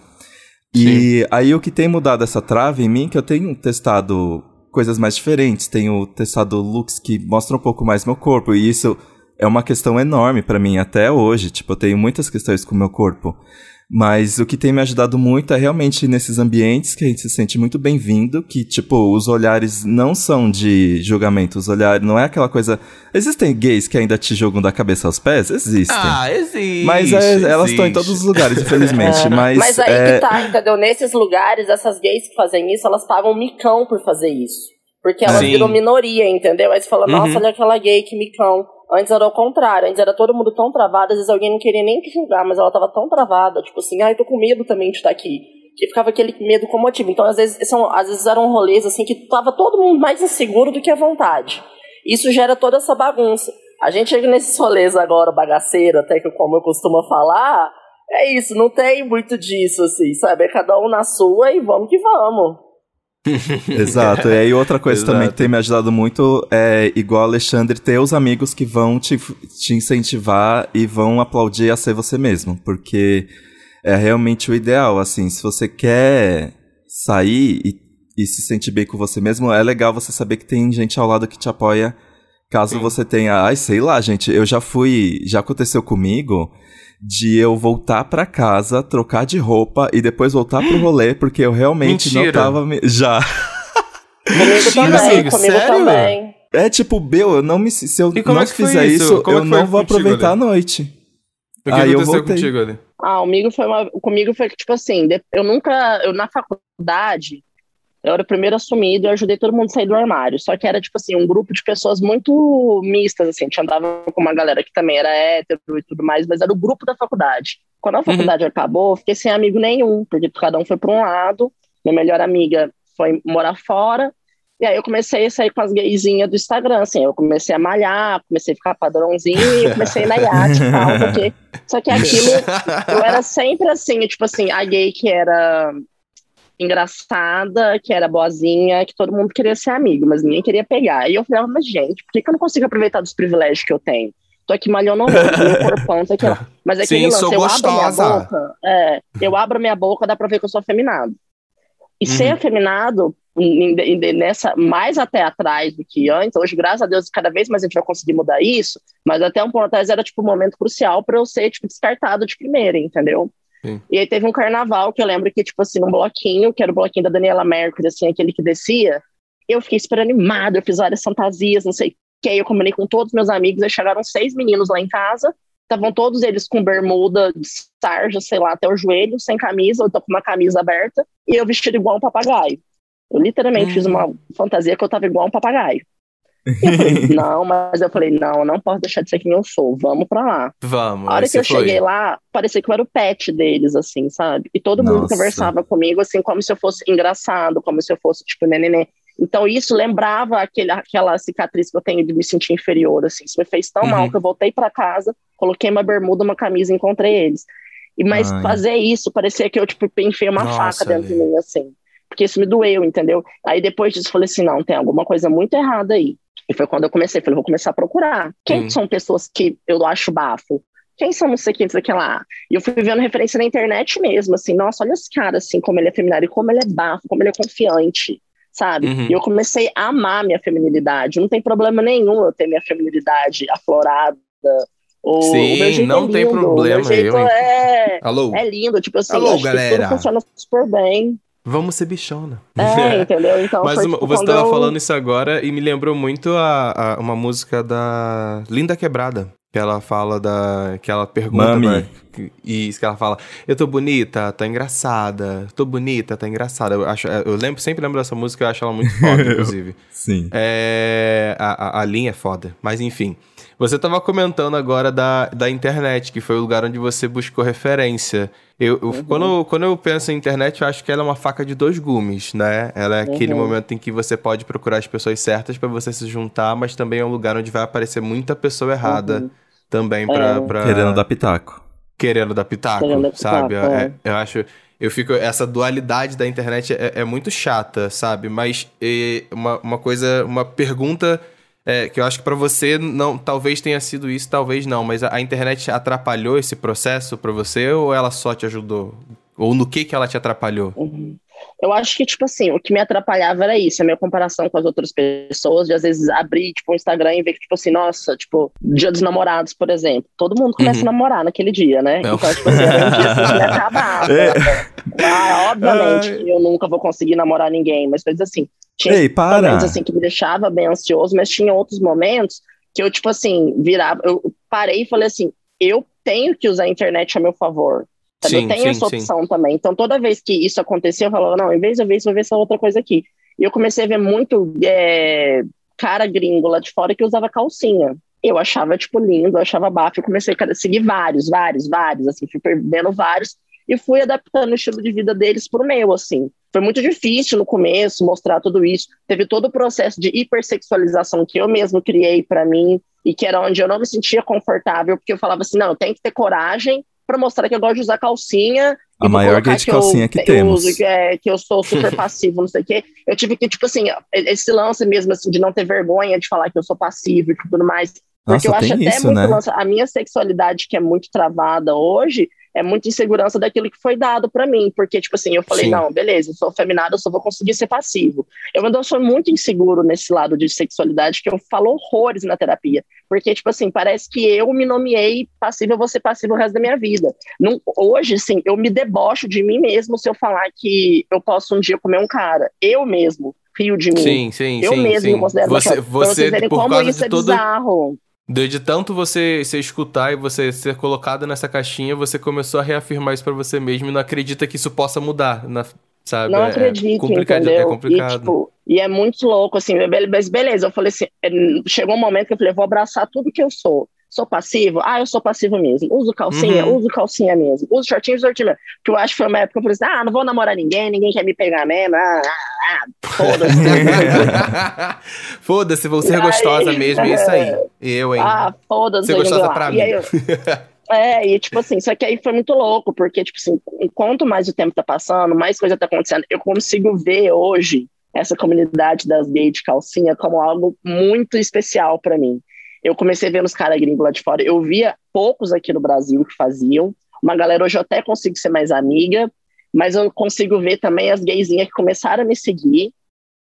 [SPEAKER 1] E Sim. aí o que tem mudado essa trave em mim, que eu tenho testado coisas mais diferentes, tenho testado looks que mostram um pouco mais meu corpo, e isso é uma questão enorme para mim até hoje, tipo, eu tenho muitas questões com meu corpo. Mas o que tem me ajudado muito é realmente nesses ambientes que a gente se sente muito bem-vindo, que, tipo, os olhares não são de julgamento, os olhares não é aquela coisa. Existem gays que ainda te julgam da cabeça aos pés? Existem.
[SPEAKER 2] Ah, existe.
[SPEAKER 1] Mas é, elas estão em todos os lugares, infelizmente. É. Mas,
[SPEAKER 3] mas aí é... que tá, entendeu? Nesses lugares, essas gays que fazem isso, elas pagam um micão por fazer isso. Porque elas Sim. viram minoria, entendeu? Aí você fala, nossa, uhum. olha aquela gay, que micão. Antes era o contrário, antes era todo mundo tão travado, às vezes alguém não queria nem julgar, mas ela tava tão travada, tipo assim, ai, ah, tô com medo também de estar aqui. Que ficava aquele medo com motivo. Então, às vezes, são, às vezes eram rolês assim que tava todo mundo mais inseguro do que à vontade. Isso gera toda essa bagunça. A gente chega nesses rolês agora, bagaceiro, até que como eu costumo falar, é isso, não tem muito disso, assim, sabe? É cada um na sua e vamos que vamos.
[SPEAKER 1] Exato. E aí outra coisa Exato. também que tem me ajudado muito é, igual Alexandre, ter os amigos que vão te, te incentivar e vão aplaudir a ser você mesmo. Porque é realmente o ideal, assim, se você quer sair e, e se sentir bem com você mesmo, é legal você saber que tem gente ao lado que te apoia Caso Sim. você tenha, ai, sei lá, gente, eu já fui, já aconteceu comigo de eu voltar para casa, trocar de roupa e depois voltar pro rolê, porque eu realmente Mentira. não tava. Me... Já.
[SPEAKER 3] Comigo também, comigo Sério? também.
[SPEAKER 1] É tipo, Bel, eu não me. Se eu não é fizer isso, eu não vou aproveitar ali? a noite.
[SPEAKER 2] O que Aí aconteceu eu voltei. contigo ali?
[SPEAKER 3] Ah, comigo foi uma. Comigo foi que, tipo assim, eu nunca. Eu na faculdade, eu era o primeiro assumido e eu ajudei todo mundo a sair do armário. Só que era, tipo assim, um grupo de pessoas muito mistas, assim. A gente andava com uma galera que também era hétero e tudo mais, mas era o grupo da faculdade. Quando a uhum. faculdade uhum. acabou, eu fiquei sem amigo nenhum, porque cada um foi para um lado. Minha melhor amiga foi morar fora. E aí eu comecei a sair com as gaysinhas do Instagram, assim. Eu comecei a malhar, comecei a ficar padrãozinho e comecei a ir na iate e tal, porque... Só que aquilo, eu era sempre assim, tipo assim, a gay que era engraçada, que era boazinha, que todo mundo queria ser amigo, mas ninguém queria pegar. E eu falava, mas gente, por que, que eu não consigo aproveitar dos privilégios que eu tenho? Tô aqui malhando o meu corpão, aqui, mas é que Sim, lance, eu gostosa. abro minha boca, é, eu abro minha boca, dá pra ver que eu sou afeminado. E uhum. ser afeminado, nessa, mais até atrás do que antes, hoje, graças a Deus, cada vez mais a gente vai conseguir mudar isso, mas até um ponto atrás era, tipo, um momento crucial para eu ser, tipo, descartado de primeira, entendeu? E aí teve um carnaval que eu lembro que, tipo assim, num bloquinho, que era o bloquinho da Daniela Mercury, assim, aquele que descia, eu fiquei super animada, eu fiz várias fantasias, não sei o que, aí eu combinei com todos meus amigos, aí chegaram seis meninos lá em casa, estavam todos eles com bermuda de sarja, sei lá, até o joelho, sem camisa, eu tô com uma camisa aberta, e eu vestido igual um papagaio. Eu literalmente fiz uma hum. fantasia que eu tava igual um papagaio. Falei, não, mas eu falei, não, não posso deixar de ser quem eu sou, vamos pra lá.
[SPEAKER 2] Vamos.
[SPEAKER 3] A hora que eu foi. cheguei lá, parecia que eu era o pet deles, assim, sabe? E todo Nossa. mundo conversava comigo, assim, como se eu fosse engraçado, como se eu fosse, tipo, nenenê. Então isso lembrava aquele, aquela cicatriz que eu tenho de me sentir inferior, assim. Isso me fez tão uhum. mal que eu voltei para casa, coloquei uma bermuda, uma camisa e encontrei eles. E, mas Ai. fazer isso, parecia que eu, tipo, enfiei uma Nossa, faca dentro de mim, assim. Porque isso me doeu, entendeu? Aí depois disso, eu falei assim, não, tem alguma coisa muito errada aí. E foi quando eu comecei, falei, vou começar a procurar. Quem são pessoas que eu acho bafo? Quem são não sei quem, não sei lá. E eu fui vendo referência na internet mesmo, assim, nossa, olha esse cara, assim, como ele é feminino, e como ele é bafo, como ele é confiante, sabe? Uhum. E eu comecei a amar minha feminilidade. Não tem problema nenhum eu ter minha feminilidade aflorada, o,
[SPEAKER 2] Sim, o não é tem problema.
[SPEAKER 3] O jeito eu, é, Alô? é lindo, tipo assim,
[SPEAKER 2] Alô, galera. tudo
[SPEAKER 3] funciona super bem.
[SPEAKER 2] Vamos ser bichona.
[SPEAKER 3] É, entendeu? Então,
[SPEAKER 2] Mas
[SPEAKER 3] foi,
[SPEAKER 2] uma,
[SPEAKER 3] tipo,
[SPEAKER 2] você tava eu... falando isso agora e me lembrou muito a, a, uma música da Linda Quebrada. Que ela fala da. Que ela pergunta. Mami. E isso que ela fala. Eu tô bonita, tá engraçada. Tô bonita, tá engraçada. Eu, acho, eu lembro, sempre lembro dessa música, eu acho ela muito foda, inclusive.
[SPEAKER 1] Sim.
[SPEAKER 2] É, a, a, a linha é foda. Mas enfim. Você estava comentando agora da, da internet, que foi o lugar onde você buscou referência. Eu, eu uhum. quando, quando eu penso em internet, eu acho que ela é uma faca de dois gumes, né? Ela é uhum. aquele momento em que você pode procurar as pessoas certas para você se juntar, mas também é um lugar onde vai aparecer muita pessoa errada uhum. também para é. pra...
[SPEAKER 1] Querendo dar pitaco.
[SPEAKER 2] Querendo dar pitaco, Querendo sabe? Pitaco, é. é. eu acho... Eu fico... Essa dualidade da internet é, é muito chata, sabe? Mas e, uma, uma coisa... Uma pergunta é, que eu acho que para você não, talvez tenha sido isso, talvez não, mas a, a internet atrapalhou esse processo para você ou ela só te ajudou? Ou no que que ela te atrapalhou?
[SPEAKER 3] Uhum. Eu acho que, tipo assim, o que me atrapalhava era isso, a minha comparação com as outras pessoas, de às vezes abrir, tipo, o Instagram e ver que, tipo assim, nossa, tipo, dia dos namorados, por exemplo. Todo mundo começa uhum. a namorar naquele dia, né? Não. Então, tipo assim, dia assim, me acabava. É. Ah, obviamente que eu nunca vou conseguir namorar ninguém, mas coisas assim. Tinha
[SPEAKER 1] Ei, para.
[SPEAKER 3] momentos assim que me deixava bem ansioso, mas tinha outros momentos que eu, tipo assim, virava, eu parei e falei assim, eu tenho que usar a internet a meu favor. Sim, eu tenho sim, essa opção sim. também. Então, toda vez que isso acontecia, eu falava, não, em vez de eu ver isso, vou ver essa outra coisa aqui. E eu comecei a ver muito é, cara gringo lá de fora que usava calcinha. Eu achava, tipo, lindo, eu achava bafo. Eu comecei a seguir vários, vários, vários, assim, fui perdendo vários. e fui adaptando o estilo de vida deles pro meu, assim. Foi muito difícil no começo mostrar tudo isso. Teve todo o processo de hipersexualização que eu mesmo criei para mim e que era onde eu não me sentia confortável, porque eu falava assim, não, eu tenho que ter coragem para mostrar que eu gosto de usar calcinha.
[SPEAKER 1] A maior gay de calcinha que,
[SPEAKER 3] eu,
[SPEAKER 1] temos.
[SPEAKER 3] Uso, que, é, que eu sou super passivo, não sei o quê. Eu tive que, tipo assim, esse lance mesmo, assim, de não ter vergonha de falar que eu sou passivo e tudo mais. Porque
[SPEAKER 1] Nossa,
[SPEAKER 3] eu acho até
[SPEAKER 1] isso,
[SPEAKER 3] muito
[SPEAKER 1] né?
[SPEAKER 3] lance, a minha sexualidade, que é muito travada hoje, é muita insegurança daquilo que foi dado para mim, porque, tipo assim, eu falei,
[SPEAKER 2] Sim.
[SPEAKER 3] não, beleza, eu sou feminado, eu só vou conseguir ser passivo. Eu ainda sou muito inseguro nesse lado de sexualidade, que eu falo horrores na terapia, porque, tipo assim, parece que eu me nomeei passivo, eu vou ser passivo o resto da minha vida. Não, hoje, sim, eu me debocho de mim mesmo se eu falar que eu posso um dia comer um cara, eu mesmo, rio de mim.
[SPEAKER 2] Sim, sim,
[SPEAKER 3] eu
[SPEAKER 2] sim.
[SPEAKER 3] mesmo
[SPEAKER 2] sim.
[SPEAKER 3] considero
[SPEAKER 2] você.
[SPEAKER 3] Pra
[SPEAKER 2] você
[SPEAKER 3] vocês verem
[SPEAKER 2] por
[SPEAKER 3] como
[SPEAKER 2] causa
[SPEAKER 3] isso é
[SPEAKER 2] todo
[SPEAKER 3] bizarro.
[SPEAKER 2] De de tanto você se escutar e você ser colocado nessa caixinha, você começou a reafirmar isso pra você mesmo e não acredita que isso possa mudar, na- sabe?
[SPEAKER 3] Não
[SPEAKER 2] É-
[SPEAKER 3] acredito,
[SPEAKER 2] é complicado,
[SPEAKER 3] entendeu?
[SPEAKER 2] É complicado.
[SPEAKER 3] E, tipo, e é muito louco, assim, mas beleza, eu falei assim, é, chegou um momento que eu falei, vou abraçar tudo que eu sou. Sou passivo? Ah, eu sou passivo mesmo. Uso calcinha?
[SPEAKER 2] Uhum.
[SPEAKER 3] Uso calcinha mesmo. Uso shortinho, uso shortinho mesmo. Que eu acho que foi uma época que eu falei assim, ah, não vou namorar ninguém, ninguém quer me pegar mesmo. Ah, ah, ah, foda-se.
[SPEAKER 2] Foda-se, vou ser
[SPEAKER 3] E aí-
[SPEAKER 2] gostosa mesmo, é isso aí. Eu, hein?
[SPEAKER 3] Ah, foda-se.
[SPEAKER 2] Ser
[SPEAKER 3] sei
[SPEAKER 2] gostosa pra mim.
[SPEAKER 3] eu- É, e tipo assim, só que aí foi muito louco, porque, tipo assim, quanto mais o tempo tá passando, mais coisa tá acontecendo. Eu consigo ver hoje essa comunidade das gays de calcinha como algo muito especial pra mim. Eu comecei vendo os caras gringos lá de fora, eu via poucos aqui no Brasil que faziam. Uma galera hoje eu até consigo ser mais amiga, mas eu consigo ver também as gaysinhas que começaram a me seguir.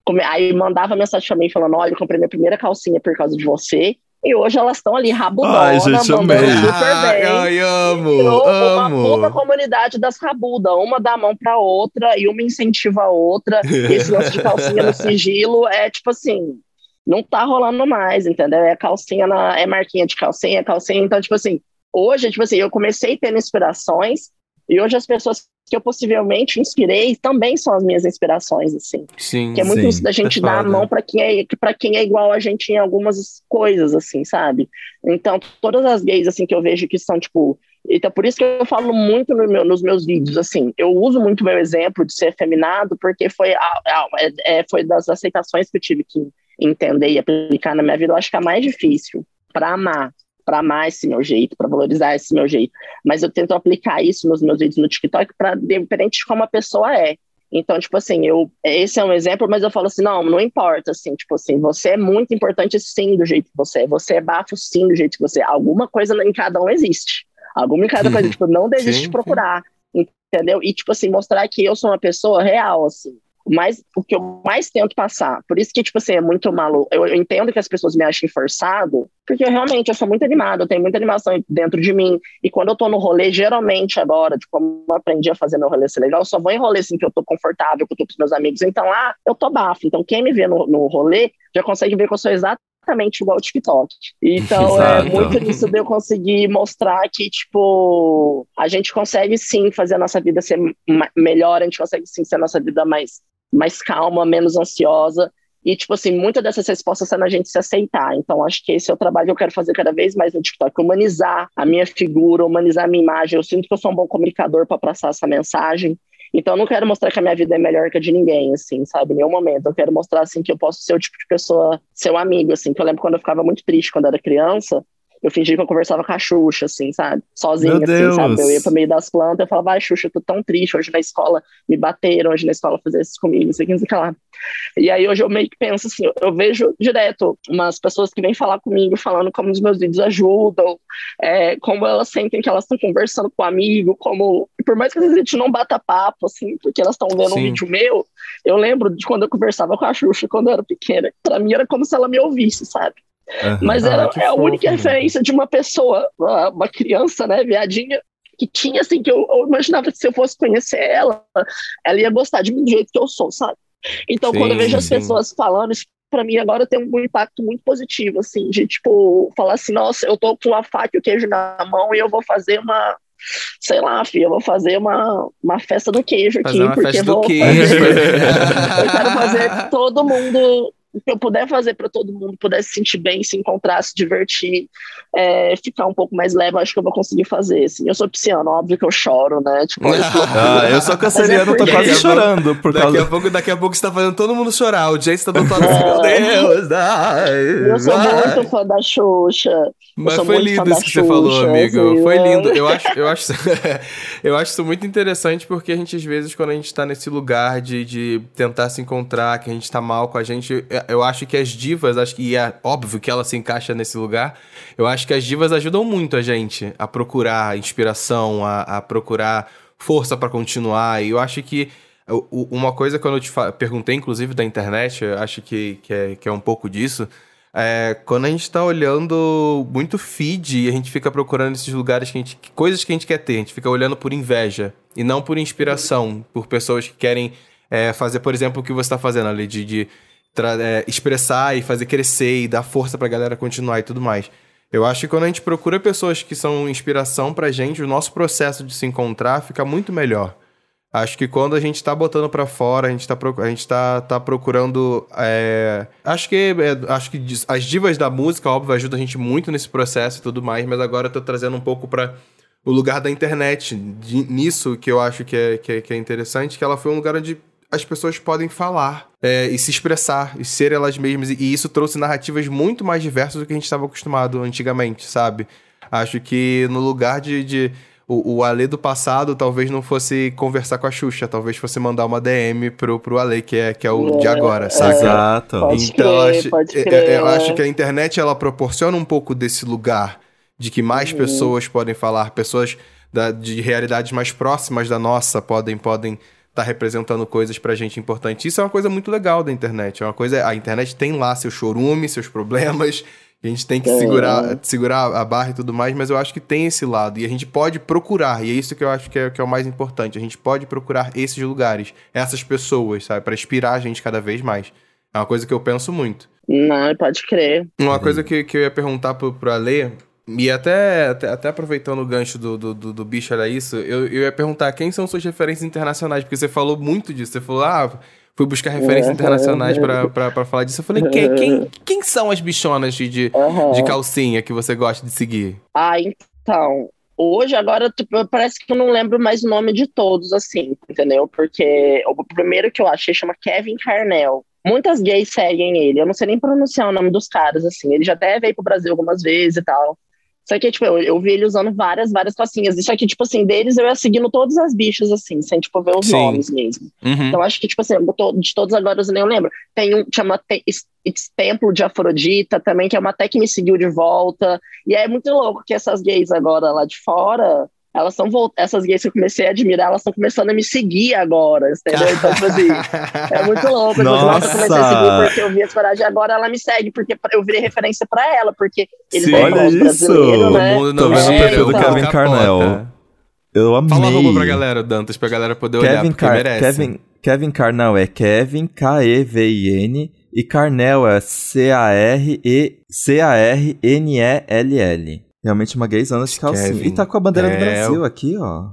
[SPEAKER 3] Come- Aí mandava mensagem pra mim falando: olha, eu comprei minha primeira calcinha por causa de você. E hoje elas estão ali rabudona,
[SPEAKER 1] Ai, gente, amei.
[SPEAKER 3] super bem.
[SPEAKER 2] ai, amo,
[SPEAKER 3] Virou uma
[SPEAKER 2] amo.
[SPEAKER 3] puta comunidade das rabudas. Uma dá a mão pra outra e uma incentiva a outra. E esse lance de calcinha no sigilo é tipo assim, não tá rolando mais, entendeu? É calcinha na, é marquinha de calcinha, calcinha. Então, tipo assim, hoje, tipo assim, eu comecei tendo inspirações e hoje as pessoas que eu possivelmente inspirei também são as minhas inspirações, assim.
[SPEAKER 2] Sim.
[SPEAKER 3] Que é muito
[SPEAKER 1] Sim,
[SPEAKER 3] isso da gente
[SPEAKER 2] é
[SPEAKER 3] dar a
[SPEAKER 2] foda.
[SPEAKER 3] mão para quem é para quem é igual a gente em algumas coisas, assim, sabe? Então, todas as gays, assim, que eu vejo que são, tipo. Então, por isso que eu falo muito no meu- nos meus vídeos, assim. Eu uso muito meu exemplo de ser feminado, porque foi, a- a- é- é- foi das aceitações que eu tive que entender e aplicar na minha vida. Eu acho que é mais difícil para amar. Para amar esse meu jeito, para valorizar esse meu jeito. Mas eu tento aplicar isso nos meus vídeos no TikTok para diferente de como a pessoa é. Então, tipo assim, eu, esse é um exemplo, mas eu falo assim, não, não importa, assim, tipo assim, você é muito importante sim do jeito que você é, você é bafo sim do jeito que você é, alguma coisa em cada um existe, alguma em cada coisa, tipo, não desiste
[SPEAKER 2] Sim,
[SPEAKER 3] de procurar, entendeu? E, tipo assim, mostrar que eu sou uma pessoa real, assim, mas o que eu mais tento passar, por isso que, tipo assim, é muito maluco, eu, eu entendo que as pessoas me achem forçado, porque eu realmente, eu sou muito animada, eu tenho muita animação dentro de mim, e quando eu tô no rolê, geralmente agora, tipo, como eu aprendi a fazer meu rolê ser legal, eu só vou em rolê assim que eu tô confortável, que eu tô com os meus amigos. Então lá, eu tô bafo. Então quem me vê no, no rolê já consegue ver que eu sou exatamente igual ao TikTok. Então é
[SPEAKER 1] Exato.
[SPEAKER 3] muito disso de eu conseguir mostrar que, tipo, a gente consegue sim fazer a nossa vida ser melhor, a gente consegue sim ser a nossa vida mais, mais calma, menos ansiosa. E, tipo assim, muitas dessas respostas são na gente se aceitar. Então, acho que esse é o trabalho que eu quero fazer cada vez mais no TikTok. Humanizar a minha figura, humanizar a minha imagem. Eu sinto que eu sou um bom comunicador para passar essa mensagem. Então, eu não quero mostrar que a minha vida é melhor que a de ninguém, assim, sabe? Em nenhum momento. Eu quero mostrar, assim, que eu posso ser o tipo de pessoa, seu amigo, assim. Que eu lembro quando eu ficava muito triste quando era criança. Eu fingi que eu conversava com a Xuxa, assim, sabe? Sozinha,
[SPEAKER 1] Meu
[SPEAKER 3] assim, sabe? Eu ia pro meio das plantas, eu falava, ai, Xuxa, eu tô tão triste. Hoje na escola me bateram, hoje na escola fizeram isso comigo, não sei o que, não sei o que lá. E aí hoje eu meio que penso assim, eu- vejo direto umas pessoas que vêm falar comigo, falando como os meus vídeos ajudam, é, como elas sentem que elas estão conversando com um amigo, como. e Por mais que às vezes a gente não bata papo, assim, porque elas estão vendo um
[SPEAKER 2] Sim.
[SPEAKER 3] vídeo meu, eu lembro de quando eu conversava com a Xuxa quando eu era pequena. Pra mim era como se ela me ouvisse, sabe?
[SPEAKER 1] Aham.
[SPEAKER 3] Mas
[SPEAKER 2] Ah,
[SPEAKER 3] era é a
[SPEAKER 2] fofo,
[SPEAKER 3] única
[SPEAKER 2] né?
[SPEAKER 3] referência de uma pessoa, uma, uma criança, né, viadinha, que tinha, assim, que eu, eu imaginava que se eu fosse conhecer ela, ela ia gostar de mim do jeito que eu sou, sabe? Então,
[SPEAKER 2] Sim,
[SPEAKER 3] quando eu vejo as
[SPEAKER 2] sim.
[SPEAKER 3] pessoas falando, isso pra mim agora tem um impacto muito positivo, assim, de, tipo, falar assim, nossa, eu tô com a faca e o queijo na mão e eu vou fazer uma, sei lá, filha, eu vou fazer uma, uma festa do queijo aqui,
[SPEAKER 2] Fazer uma
[SPEAKER 3] porque
[SPEAKER 2] festa do
[SPEAKER 3] vou
[SPEAKER 2] queijo.
[SPEAKER 3] fazer- eu quero fazer todo mundo o que eu puder fazer para todo mundo puder se sentir bem, se encontrar, se divertir, é, ficar um pouco mais leve, acho que eu vou conseguir fazer. Assim. Eu sou pisciano, óbvio que eu choro, né? Tipo,
[SPEAKER 1] ah, eu sou canceriano, é tô quase chorando. Por
[SPEAKER 2] daqui, causa... a pouco, daqui a pouco você tá fazendo todo mundo chorar. O Jace tá do lado assim, meu Deus, ai,
[SPEAKER 3] Eu sou muito fã da Xuxa.
[SPEAKER 2] Mas foi lindo isso que Xuxa, você falou, amigo. Assim, foi lindo. Eu acho, eu, acho, eu acho isso muito interessante porque a gente, às vezes, quando a gente tá nesse lugar de, de tentar se encontrar, que a gente tá mal com a gente, eu acho que as divas, acho que é óbvio que ela se encaixa nesse lugar, eu acho que as divas ajudam muito a gente a procurar inspiração, a, a procurar força para continuar. E eu acho que uma coisa quando eu te perguntei, inclusive, da internet, acho que, que, é, que é um pouco disso. É, quando a gente tá olhando muito feed e a gente fica procurando esses lugares que a gente. coisas que a gente quer ter, a gente fica olhando por inveja e não por inspiração, por pessoas que querem é, fazer, por exemplo, o que você está fazendo ali, de, de é, expressar e fazer crescer e dar força pra galera continuar e tudo mais. Eu acho que quando a gente procura pessoas que são inspiração pra gente, o nosso processo de se encontrar fica muito melhor. Acho que quando a gente tá botando para fora, a gente tá, a gente tá, tá procurando. É... Acho que é, acho que as divas da música, óbvio, ajudam a gente muito nesse processo e tudo mais, mas agora eu tô trazendo um pouco para o lugar da internet. De, nisso que eu acho que é, que é, que é interessante, que ela foi um lugar onde as pessoas podem falar é, e se expressar e ser elas mesmas. E isso trouxe narrativas muito mais diversas do que a gente estava acostumado antigamente, sabe? Acho que no lugar de, de o, o Ale do passado talvez não fosse conversar com a Xuxa, talvez fosse mandar uma DM pro, pro Ale, que é, que é o é, de agora, sabe?
[SPEAKER 1] Exato.
[SPEAKER 3] Pode então, crer, acho, pode crer.
[SPEAKER 2] Eu, eu acho que a internet ela proporciona um pouco desse lugar de que mais uhum. pessoas podem falar, pessoas da, de realidades mais próximas da nossa podem podem tá representando coisas pra gente importantes. Isso é uma coisa muito legal da internet. É uma coisa. A internet tem lá seu chorume, seus problemas. A gente tem que é. segurar, segurar a barra e tudo mais, mas eu acho que tem esse lado. E a gente pode procurar, e é isso que eu acho que é, que é o mais importante. A gente pode procurar esses lugares, essas pessoas, sabe? para inspirar a gente cada vez mais. É uma coisa que eu penso muito.
[SPEAKER 3] Não, pode crer.
[SPEAKER 2] Uma coisa que, que eu ia perguntar pro, pro Ale, e até, até, até, aproveitando o gancho do, do, do, do bicho, era isso, eu, eu ia perguntar quem são suas referências internacionais, porque você falou muito disso. Você falou, ah, fui buscar referências internacionais para falar disso. Eu falei, quem, quem, quem são as bichonas de, de, uhum. de calcinha que você gosta de seguir?
[SPEAKER 3] Ah, então. Hoje, agora, parece que eu não lembro mais o nome de todos, assim, entendeu? Porque o primeiro que eu achei chama Kevin Carnell. Muitas gays seguem ele. Eu não sei nem pronunciar o nome dos caras, assim. Ele já até veio pro Brasil algumas vezes e tal. Só que, tipo, eu, eu vi ele usando várias, várias calcinhas. Isso aqui, tipo assim, deles eu ia seguindo todas as bichas, assim, sem, tipo, ver os Sim. nomes mesmo. Uhum. Então, acho que, tipo assim, de todos agora eu nem lembro. Tem um que chama It's Templo de Afrodita também, que é uma até que me seguiu de volta. E é muito louco que essas gays agora lá de fora, elas estão essas gays que eu comecei a admirar, elas estão começando a me seguir agora, entendeu? Então, tipo assim, é muito louco.
[SPEAKER 1] Nossa.
[SPEAKER 3] Eu comecei a seguir porque eu vi as paradas e agora ela me segue, porque eu virei referência pra ela, porque eles
[SPEAKER 1] Sim, olha isso.
[SPEAKER 3] né?
[SPEAKER 1] O mundo não Tô vendo o perfil do então. Kevin Carnell. Eu amei.
[SPEAKER 2] Fala arroba pra galera, Dantas, pra galera poder
[SPEAKER 1] Kevin
[SPEAKER 2] olhar, porque
[SPEAKER 1] Car
[SPEAKER 2] merece.
[SPEAKER 1] Kevin, Kevin Carnell é Kevin, K-E-V-I-N, e Carnell é C-A-R-E C-A-R-N-E-L-L. Realmente uma gayzona de calcinha. Kevin, e tá com a bandeira é... do Brasil aqui, ó.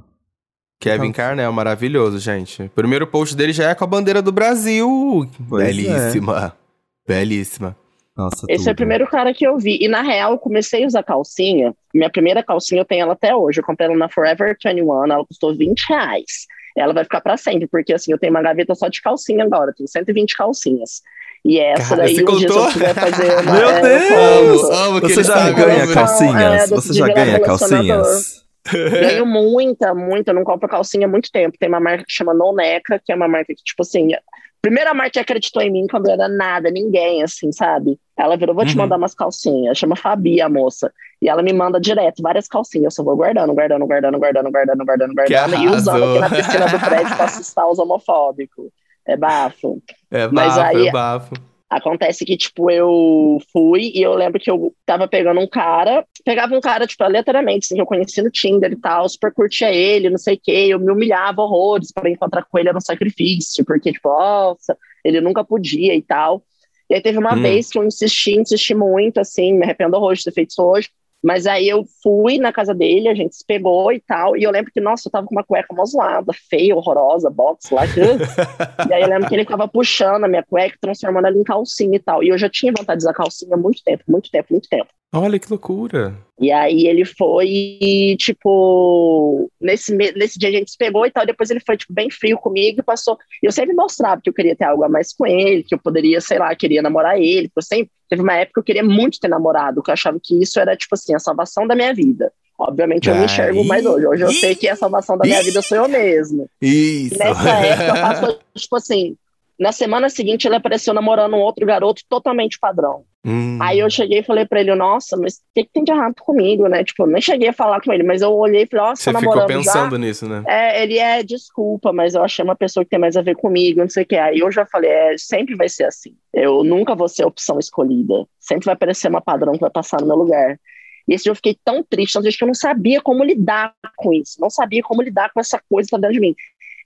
[SPEAKER 2] Kevin Carnel, maravilhoso, gente. primeiro post dele já é com a bandeira do Brasil. Pois Belíssima. É. Belíssima.
[SPEAKER 3] Nossa, Esse tudo. é o primeiro cara que eu vi. E na real, eu comecei a usar calcinha. Minha primeira calcinha eu tenho ela até hoje. Eu comprei ela na Forever 21, ela custou 20 reais. Ela vai ficar para sempre, porque assim, eu tenho uma gaveta só de calcinha agora, tenho 120 calcinhas. E essa Cara, daí, um dia, se eu quiser fazer uma.
[SPEAKER 1] Meu Deus! Amo, você já ganha calcinhas? É, você já ganha calcinhas?
[SPEAKER 3] Ganho muita, muita. Eu não compro calcinha há muito tempo. Tem uma marca que chama Noneca, que é uma marca que, tipo assim, primeira marca que acreditou em mim quando eu era nada, ninguém, assim, sabe? Ela virou, vou te uhum. mandar umas calcinhas. Chama Fabi, a moça. E ela me manda direto várias calcinhas. Eu só vou guardando, guardando, guardando, guardando, guardando, guardando, guardando. E usando aqui na piscina do prédio pra assustar os homofóbicos. É bafo.
[SPEAKER 2] É bafo, Mas aí, é bafo.
[SPEAKER 3] Acontece que, tipo, eu fui e eu lembro que eu tava pegando um cara, pegava um cara, tipo, aleatoriamente, assim, que eu conheci no Tinder e tal, super curtia ele, não sei o quê, eu me humilhava horrores para encontrar com ele, era um sacrifício, porque, tipo, nossa, ele nunca podia e tal. E aí teve uma hum. vez que eu insisti, insisti muito, assim, me arrependo horrores de ter feito isso hoje, Mas aí eu fui na casa dele, a gente se pegou e tal. E eu lembro que, nossa, eu tava com uma cueca mó zoada, feia, horrorosa, box lá. E aí eu lembro que ele ficava puxando a minha cueca, transformando ela em calcinha e tal. E eu já tinha vontade de usar calcinha há muito tempo, muito tempo, muito tempo.
[SPEAKER 2] Olha que loucura.
[SPEAKER 3] E aí ele foi e, tipo, nesse, nesse dia a gente se pegou e tal, depois ele foi, tipo, bem frio comigo e passou. E eu sempre mostrava que eu queria ter algo a mais com ele, que eu poderia, sei lá, queria namorar ele. Eu sempre, teve uma época que eu queria muito ter namorado, que eu achava que isso era, tipo assim, a salvação da minha vida. Obviamente eu me enxergo mais hoje. Hoje eu sei que a salvação da minha vida sou eu mesmo.
[SPEAKER 2] Isso.
[SPEAKER 3] E nessa época passou, tipo assim, na semana seguinte, ele apareceu namorando um outro garoto totalmente padrão. Hum. Aí eu cheguei e falei pra ele, nossa, mas o que, que, tem de errado comigo, né? Tipo, eu nem cheguei a falar com ele, mas eu olhei e falei, nossa,
[SPEAKER 2] Você
[SPEAKER 3] namorando
[SPEAKER 2] ficou pensando
[SPEAKER 3] já?
[SPEAKER 2] nisso, né?
[SPEAKER 3] É, ele é, desculpa, mas eu achei uma pessoa que tem mais a ver comigo, não sei o que. Aí eu já falei, é, sempre vai ser assim. Eu nunca vou ser a opção escolhida. Sempre vai aparecer uma padrão que vai passar no meu lugar. E esse dia eu fiquei tão triste, tão triste que eu não sabia como lidar com isso. Não sabia como lidar com essa coisa que tá dentro de mim.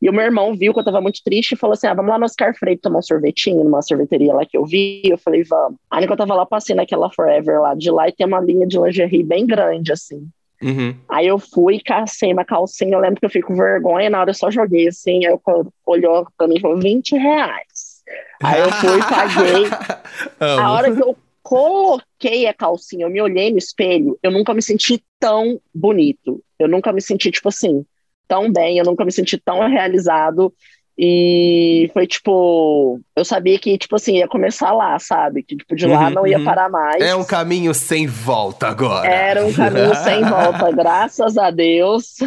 [SPEAKER 3] E o meu irmão viu que eu tava muito triste e falou assim: ah, vamos lá no Oscar Freire tomar um sorvetinho, numa sorveteria lá que eu vi. Eu falei, vamos. Aí quando eu tava lá, passei naquela Forever lá de lá e tem uma linha de lingerie bem grande, assim.
[SPEAKER 2] Uhum.
[SPEAKER 3] Aí eu fui, cacei uma calcinha, eu lembro que eu fiquei com vergonha, na hora eu só joguei assim, aí eu olhou pra mim e falou, 20 reais. Aí eu fui, paguei. a hora que eu coloquei a calcinha, eu me olhei no espelho, eu nunca me senti tão bonito. Eu nunca me senti, tipo assim, tão bem, eu nunca me senti tão realizado. E foi tipo, eu sabia que, tipo assim, ia começar lá, sabe? Que tipo, de lá
[SPEAKER 2] Uhum,
[SPEAKER 3] não ia
[SPEAKER 2] uhum.
[SPEAKER 3] parar mais.
[SPEAKER 2] É um caminho sem volta agora.
[SPEAKER 3] Era um caminho sem volta, graças a Deus.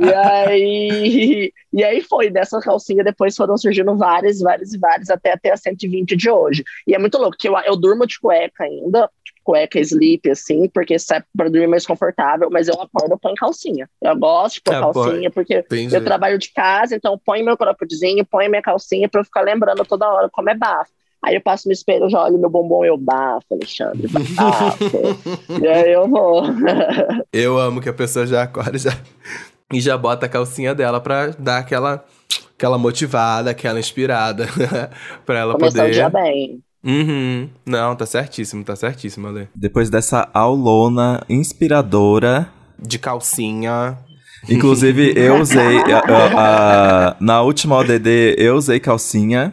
[SPEAKER 3] e aí, e aí foi, dessa calcinha depois foram surgindo várias, várias e várias, até até a 120 de hoje. E é muito louco, que eu, eu durmo de cueca ainda, cueca sleep, assim, porque é pra dormir mais confortável, mas eu acordo, ponho calcinha. Eu gosto de pôr
[SPEAKER 2] Ah,
[SPEAKER 3] calcinha, porque
[SPEAKER 2] Entendi.
[SPEAKER 3] eu trabalho de casa, então põe meu croppedzinho, põe minha calcinha pra eu ficar lembrando toda hora como é bafo. Aí eu passo no espelho, já olho meu bombom, eu bafo, Alexandre, bafo. e aí eu vou.
[SPEAKER 2] Eu amo que a pessoa já acorda já, e já bota a calcinha dela pra dar aquela, aquela motivada, aquela inspirada pra ela
[SPEAKER 3] Começar
[SPEAKER 2] poder.
[SPEAKER 3] o dia bem.
[SPEAKER 2] Uhum. Não, tá certíssimo, tá certíssimo, Ale.
[SPEAKER 1] Depois dessa aulona inspiradora.
[SPEAKER 2] De calcinha.
[SPEAKER 1] Inclusive, eu usei. a- a- a- na última ODD, eu usei calcinha.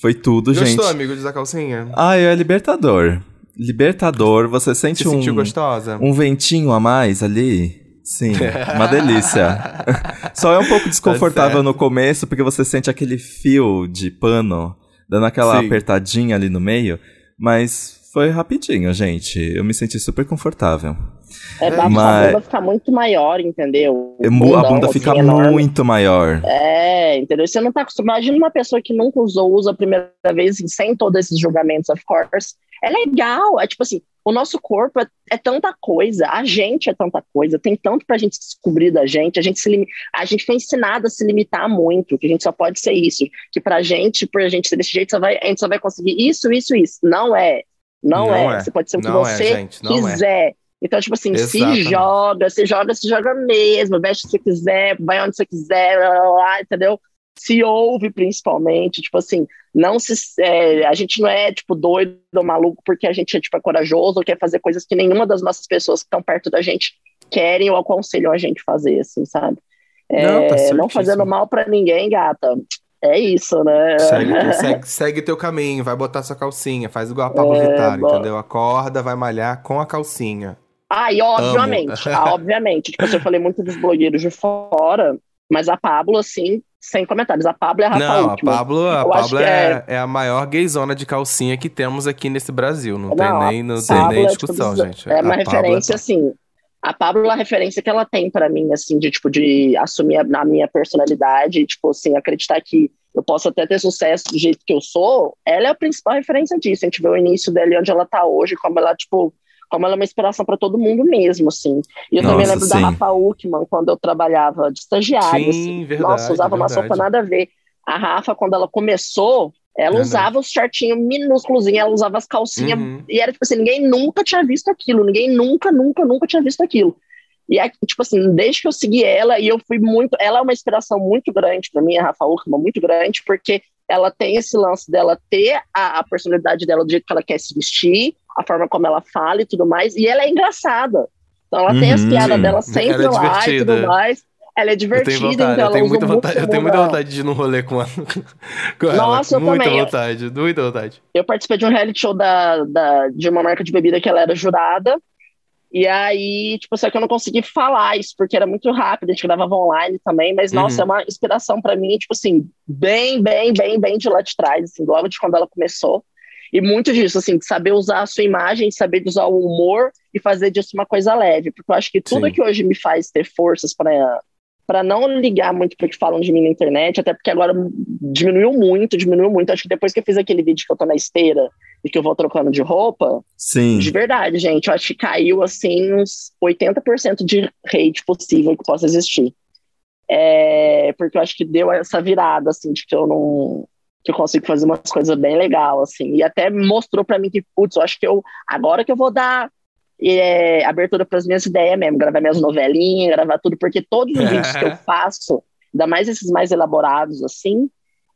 [SPEAKER 1] Foi tudo, gente.
[SPEAKER 2] Gostou, amigo, de usar calcinha?
[SPEAKER 1] Ah, é libertador. Libertador, você sente
[SPEAKER 2] Se
[SPEAKER 1] um,
[SPEAKER 2] sentiu gostosa?
[SPEAKER 1] um ventinho a mais ali? Sim, uma delícia. Só é um pouco desconfortável
[SPEAKER 2] certo.
[SPEAKER 1] no começo, porque você sente aquele fio de pano dando aquela
[SPEAKER 2] Sim.
[SPEAKER 1] apertadinha ali no meio, mas foi rapidinho, gente. Eu me senti super confortável.
[SPEAKER 3] É
[SPEAKER 1] Mas-
[SPEAKER 3] a bunda ficar muito maior, entendeu? O
[SPEAKER 1] Eu mu- a
[SPEAKER 3] bundão,
[SPEAKER 1] bunda
[SPEAKER 3] assim,
[SPEAKER 1] fica
[SPEAKER 3] enorme.
[SPEAKER 1] muito maior.
[SPEAKER 3] É, entendeu? Você não tá acostumado. Imagina uma pessoa que nunca usou, usa a primeira vez, assim, sem todos esses julgamentos, of course. É legal, é tipo assim, o nosso corpo é, é tanta coisa, a gente é tanta coisa, tem tanto pra gente descobrir da gente, a gente se a gente foi ensinado a se limitar muito, que a gente só pode ser isso, que pra gente, por a gente ser desse jeito, vai, a gente só vai conseguir isso, isso, isso. Não é. Não,
[SPEAKER 2] Não
[SPEAKER 3] é.
[SPEAKER 2] é.
[SPEAKER 3] Você pode ser o que
[SPEAKER 2] Não é,
[SPEAKER 3] você
[SPEAKER 2] é.
[SPEAKER 3] quiser. Então, tipo assim,
[SPEAKER 2] Exatamente.
[SPEAKER 3] se joga, se joga, se joga mesmo, veste você quiser, vai onde você quiser, lá, entendeu? Se ouve principalmente, tipo assim, não se. é, a gente não é, tipo, doido ou maluco porque a gente é, tipo, é corajoso ou quer fazer coisas que nenhuma das nossas pessoas que estão perto da gente querem ou aconselham a gente fazer, assim, sabe? É,
[SPEAKER 2] Não, tá
[SPEAKER 3] não fazendo mal pra ninguém, gata. É isso, né?
[SPEAKER 2] Segue, segue, segue teu caminho, vai botar sua calcinha, faz igual a Pablo
[SPEAKER 3] É,
[SPEAKER 2] Vittar,
[SPEAKER 3] bom.
[SPEAKER 2] entendeu? Acorda, vai malhar com a calcinha.
[SPEAKER 3] Ah, e obviamente, ah, obviamente. Tipo, eu falei muito dos blogueiros de fora, mas a Pablo, assim, sem comentários. A Pablo é a Rafa
[SPEAKER 2] não, a. Pablo, a Pablo
[SPEAKER 3] que
[SPEAKER 2] é, é a maior gayzona de calcinha que temos aqui nesse Brasil. Não,
[SPEAKER 3] Não,
[SPEAKER 2] tem nem, não tem nem
[SPEAKER 3] é, tipo,
[SPEAKER 2] discussão, gente.
[SPEAKER 3] É uma
[SPEAKER 2] A Pablo
[SPEAKER 3] referência, assim. A Pablo é a referência que ela tem pra mim, assim, de, tipo, de assumir a, na minha personalidade, tipo, assim, acreditar que eu posso até ter sucesso do jeito que eu sou. Ela é a principal referência disso. A gente vê o início dela e onde ela tá hoje, como ela, tipo, como ela é uma inspiração pra todo mundo mesmo, assim. E eu também
[SPEAKER 1] Nossa,
[SPEAKER 3] lembro
[SPEAKER 1] sim.
[SPEAKER 3] da Rafa Uckmann, quando eu trabalhava de estagiária,
[SPEAKER 2] Sim,
[SPEAKER 3] assim.
[SPEAKER 2] verdade,
[SPEAKER 3] Nossa, usava uma
[SPEAKER 2] verdade.
[SPEAKER 3] sopa nada a ver. A Rafa, quando ela começou, ela usava os shortinhos minúsculos, ela usava as calcinhas
[SPEAKER 2] Uhum.
[SPEAKER 3] e era tipo assim, ninguém nunca tinha visto aquilo, ninguém nunca, nunca, nunca tinha visto aquilo. E aí, tipo assim, desde que eu segui ela, e eu fui muito. Ela é uma inspiração muito grande pra mim, a Rafa Uckmann, muito grande, porque ela tem esse lance dela ter a, a personalidade dela do jeito que ela quer se vestir, a forma como ela fala e tudo mais. E ela é engraçada. Então ela uhum, tem as uhum. piadas sim. dela sempre é lá e tudo mais. Ela é divertida,
[SPEAKER 2] eu
[SPEAKER 3] vontade, então
[SPEAKER 2] ela eu tenho muita vontade, Eu tenho muita vontade de ir num rolê com, a, com Nossa, ela. Eu muita também. vontade, muita vontade.
[SPEAKER 3] Eu participei de um reality show da, da, de uma marca de bebida que ela era jurada. E aí, tipo, só que eu não consegui falar isso, porque era muito rápido, a gente gravava online também, mas, uhum. nossa, é uma inspiração para mim, tipo assim, bem, bem, bem, bem de lá de trás, assim, logo de quando ela começou. E muito disso, assim, de saber usar a sua imagem, de saber usar o humor e fazer disso uma coisa leve, porque eu acho que tudo Sim. que hoje me faz ter forças para para não ligar muito pro que falam de mim na internet, até porque agora diminuiu muito, diminuiu muito. Acho que depois que eu fiz aquele vídeo que eu tô na esteira e que eu vou trocando de roupa,
[SPEAKER 1] Sim.
[SPEAKER 3] de verdade, gente, eu acho que caiu assim uns 80% de hate possível que possa existir. É, porque eu acho que deu essa virada, assim, de que eu não. Que eu consigo fazer umas coisas bem legal, assim. E até mostrou para mim que, putz, eu acho que eu. Agora que eu vou dar é, abertura para as minhas ideias mesmo, gravar minhas novelinhas, gravar tudo, porque todos os vídeos que eu faço, ainda mais esses mais elaborados assim,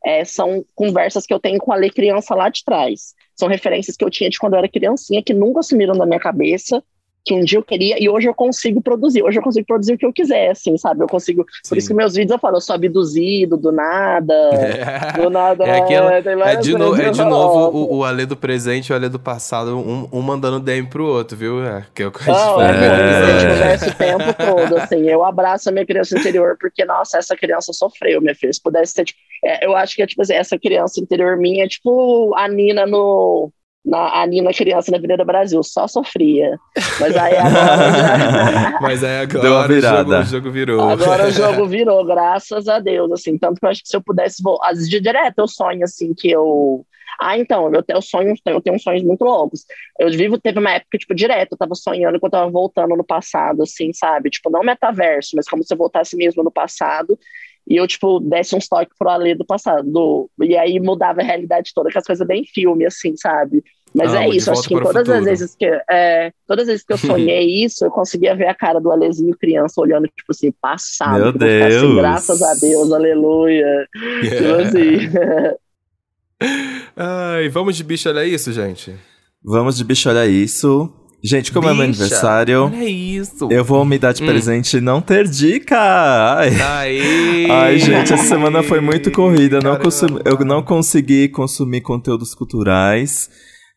[SPEAKER 3] é, são conversas que eu tenho com a Lê criança lá de trás. São referências que eu tinha de quando eu era criancinha, que nunca sumiram da minha cabeça, que um dia eu queria e hoje eu consigo produzir. Hoje eu consigo produzir o que eu quiser, assim, sabe? Eu consigo. Sim. Por isso que meus vídeos eu falo, eu sou abduzido do nada. É. Do nada.
[SPEAKER 2] É, aquela, é de, no, é de novo o, o Alê do presente e o Alê do passado, um, um mandando DM pro outro, viu? É, que é gente
[SPEAKER 3] Não, é, é. a gente conversa o tempo todo, assim. Eu abraço a minha criança interior, porque, nossa, essa criança sofreu, minha filha. Se pudesse ter, tipo, é, eu acho que, tipo assim, essa criança interior minha é tipo a Nina no na, a Nina criança na Avenida Brasil, só sofria. Mas aí agora.
[SPEAKER 2] Mas aí agora Deu a virada. O, jogo, o jogo virou.
[SPEAKER 3] Agora o jogo virou, graças a Deus, assim. Tanto que eu acho que se eu pudesse. Às vezes, direto, eu sonho, assim, que eu. Ah, então, eu tenho sonhos, eu tenho sonhos muito loucos. Eu vivo, teve uma época, tipo, direto, eu tava sonhando que eu tava voltando no passado, assim, sabe? Tipo, não metaverso, mas como se eu voltasse mesmo no passado e eu, tipo, desse uns toques pro Alê do passado. Do, e aí mudava a realidade toda, que as coisas bem filme, assim, sabe? Mas é isso, acho que todas as vezes que é, todas as vezes que eu sonhei isso, eu conseguia ver a cara do Alezinho criança olhando, tipo assim, passado.
[SPEAKER 1] Meu Deus! Assim,
[SPEAKER 3] graças a Deus, aleluia. Yeah. Tipo assim.
[SPEAKER 2] Ai, vamos de bicho, olha isso, gente.
[SPEAKER 1] Vamos de bicho, olha isso. Gente, como Bicha, é meu aniversário,
[SPEAKER 2] olha isso.
[SPEAKER 1] eu vou me dar de hum. presente não ter dica. Ai.
[SPEAKER 2] Aí.
[SPEAKER 1] Ai, gente, essa semana foi muito corrida. Não consumi, eu não consegui consumir conteúdos culturais.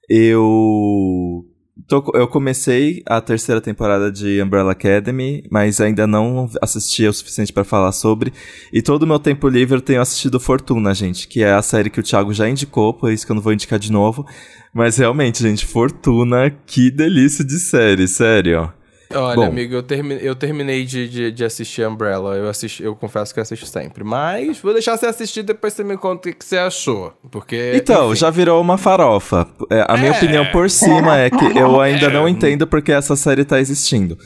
[SPEAKER 1] Eu Tô, eu comecei a terceira temporada de Umbrella Academy, mas ainda não assisti o suficiente para falar sobre. E todo o meu tempo livre eu tenho assistido Fortuna, gente, que é a série que o Thiago já indicou, por isso que eu não vou indicar de novo. Mas realmente, gente, Fortuna, que delícia de série, sério.
[SPEAKER 2] Olha, Bom, amigo, eu, termi eu terminei de, de, de, assistir Umbrella. Eu, assisti, eu confesso que assisto sempre. Mas vou deixar você assistir depois você me conta o que você achou. Porque.
[SPEAKER 1] Então, enfim. já virou uma farofa. É, a é. minha opinião por cima é que eu ainda não entendo porque essa série tá existindo.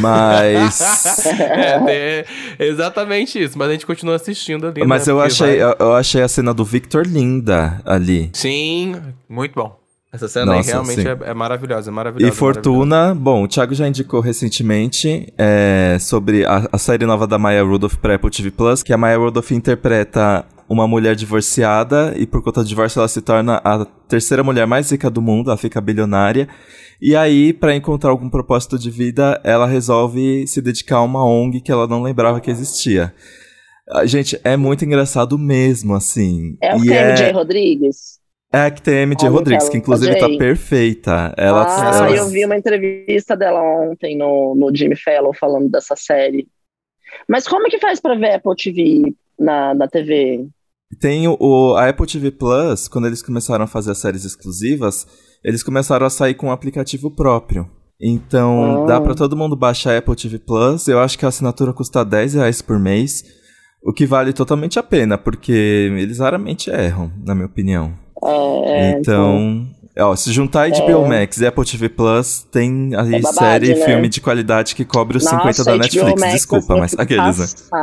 [SPEAKER 1] Mas.
[SPEAKER 2] é, é, exatamente isso. Mas a gente continua assistindo ali.
[SPEAKER 1] Mas né? eu, achei, vai... eu achei a cena do Victor linda ali.
[SPEAKER 2] Sim, muito bom. Essa cena Nossa, aí realmente é, é, maravilhosa, é maravilhosa.
[SPEAKER 1] E Fortuna, bom, o Thiago já indicou recentemente é, sobre a, a, série nova da Maya Rudolph para Apple TV Plus, que a Maya Rudolph interpreta uma mulher divorciada e por conta do divórcio ela se torna a terceira mulher mais rica do mundo, ela fica bilionária. E aí, para encontrar algum propósito de vida, ela resolve se dedicar a uma ONG que ela não lembrava que existia. Gente, é muito engraçado mesmo, assim.
[SPEAKER 3] É o KMJ é... Rodrigues?
[SPEAKER 1] É que tem a MJ Rodrigues, que inclusive tá perfeita. Ela,
[SPEAKER 3] ah, ela... eu vi uma entrevista dela ontem no, no Jimmy Fallon falando dessa série. Mas como é que faz pra ver Apple TV na, na TV?
[SPEAKER 1] Tem o, o, a Apple TV Plus, quando eles começaram a fazer as séries exclusivas, eles começaram a sair com um aplicativo próprio. Então, ah. dá para todo mundo baixar a Apple TV Plus. Eu acho que a assinatura custa 10 reais por mês, o que vale totalmente a pena, porque eles raramente erram, na minha opinião.
[SPEAKER 3] É,
[SPEAKER 1] então, então, ó, se juntar HBO é. Max e Apple TV Plus, tem aí é babado, série e né? filme de qualidade que cobre os Nossa, 50 da Netflix. Max, Desculpa, mas aqueles, né?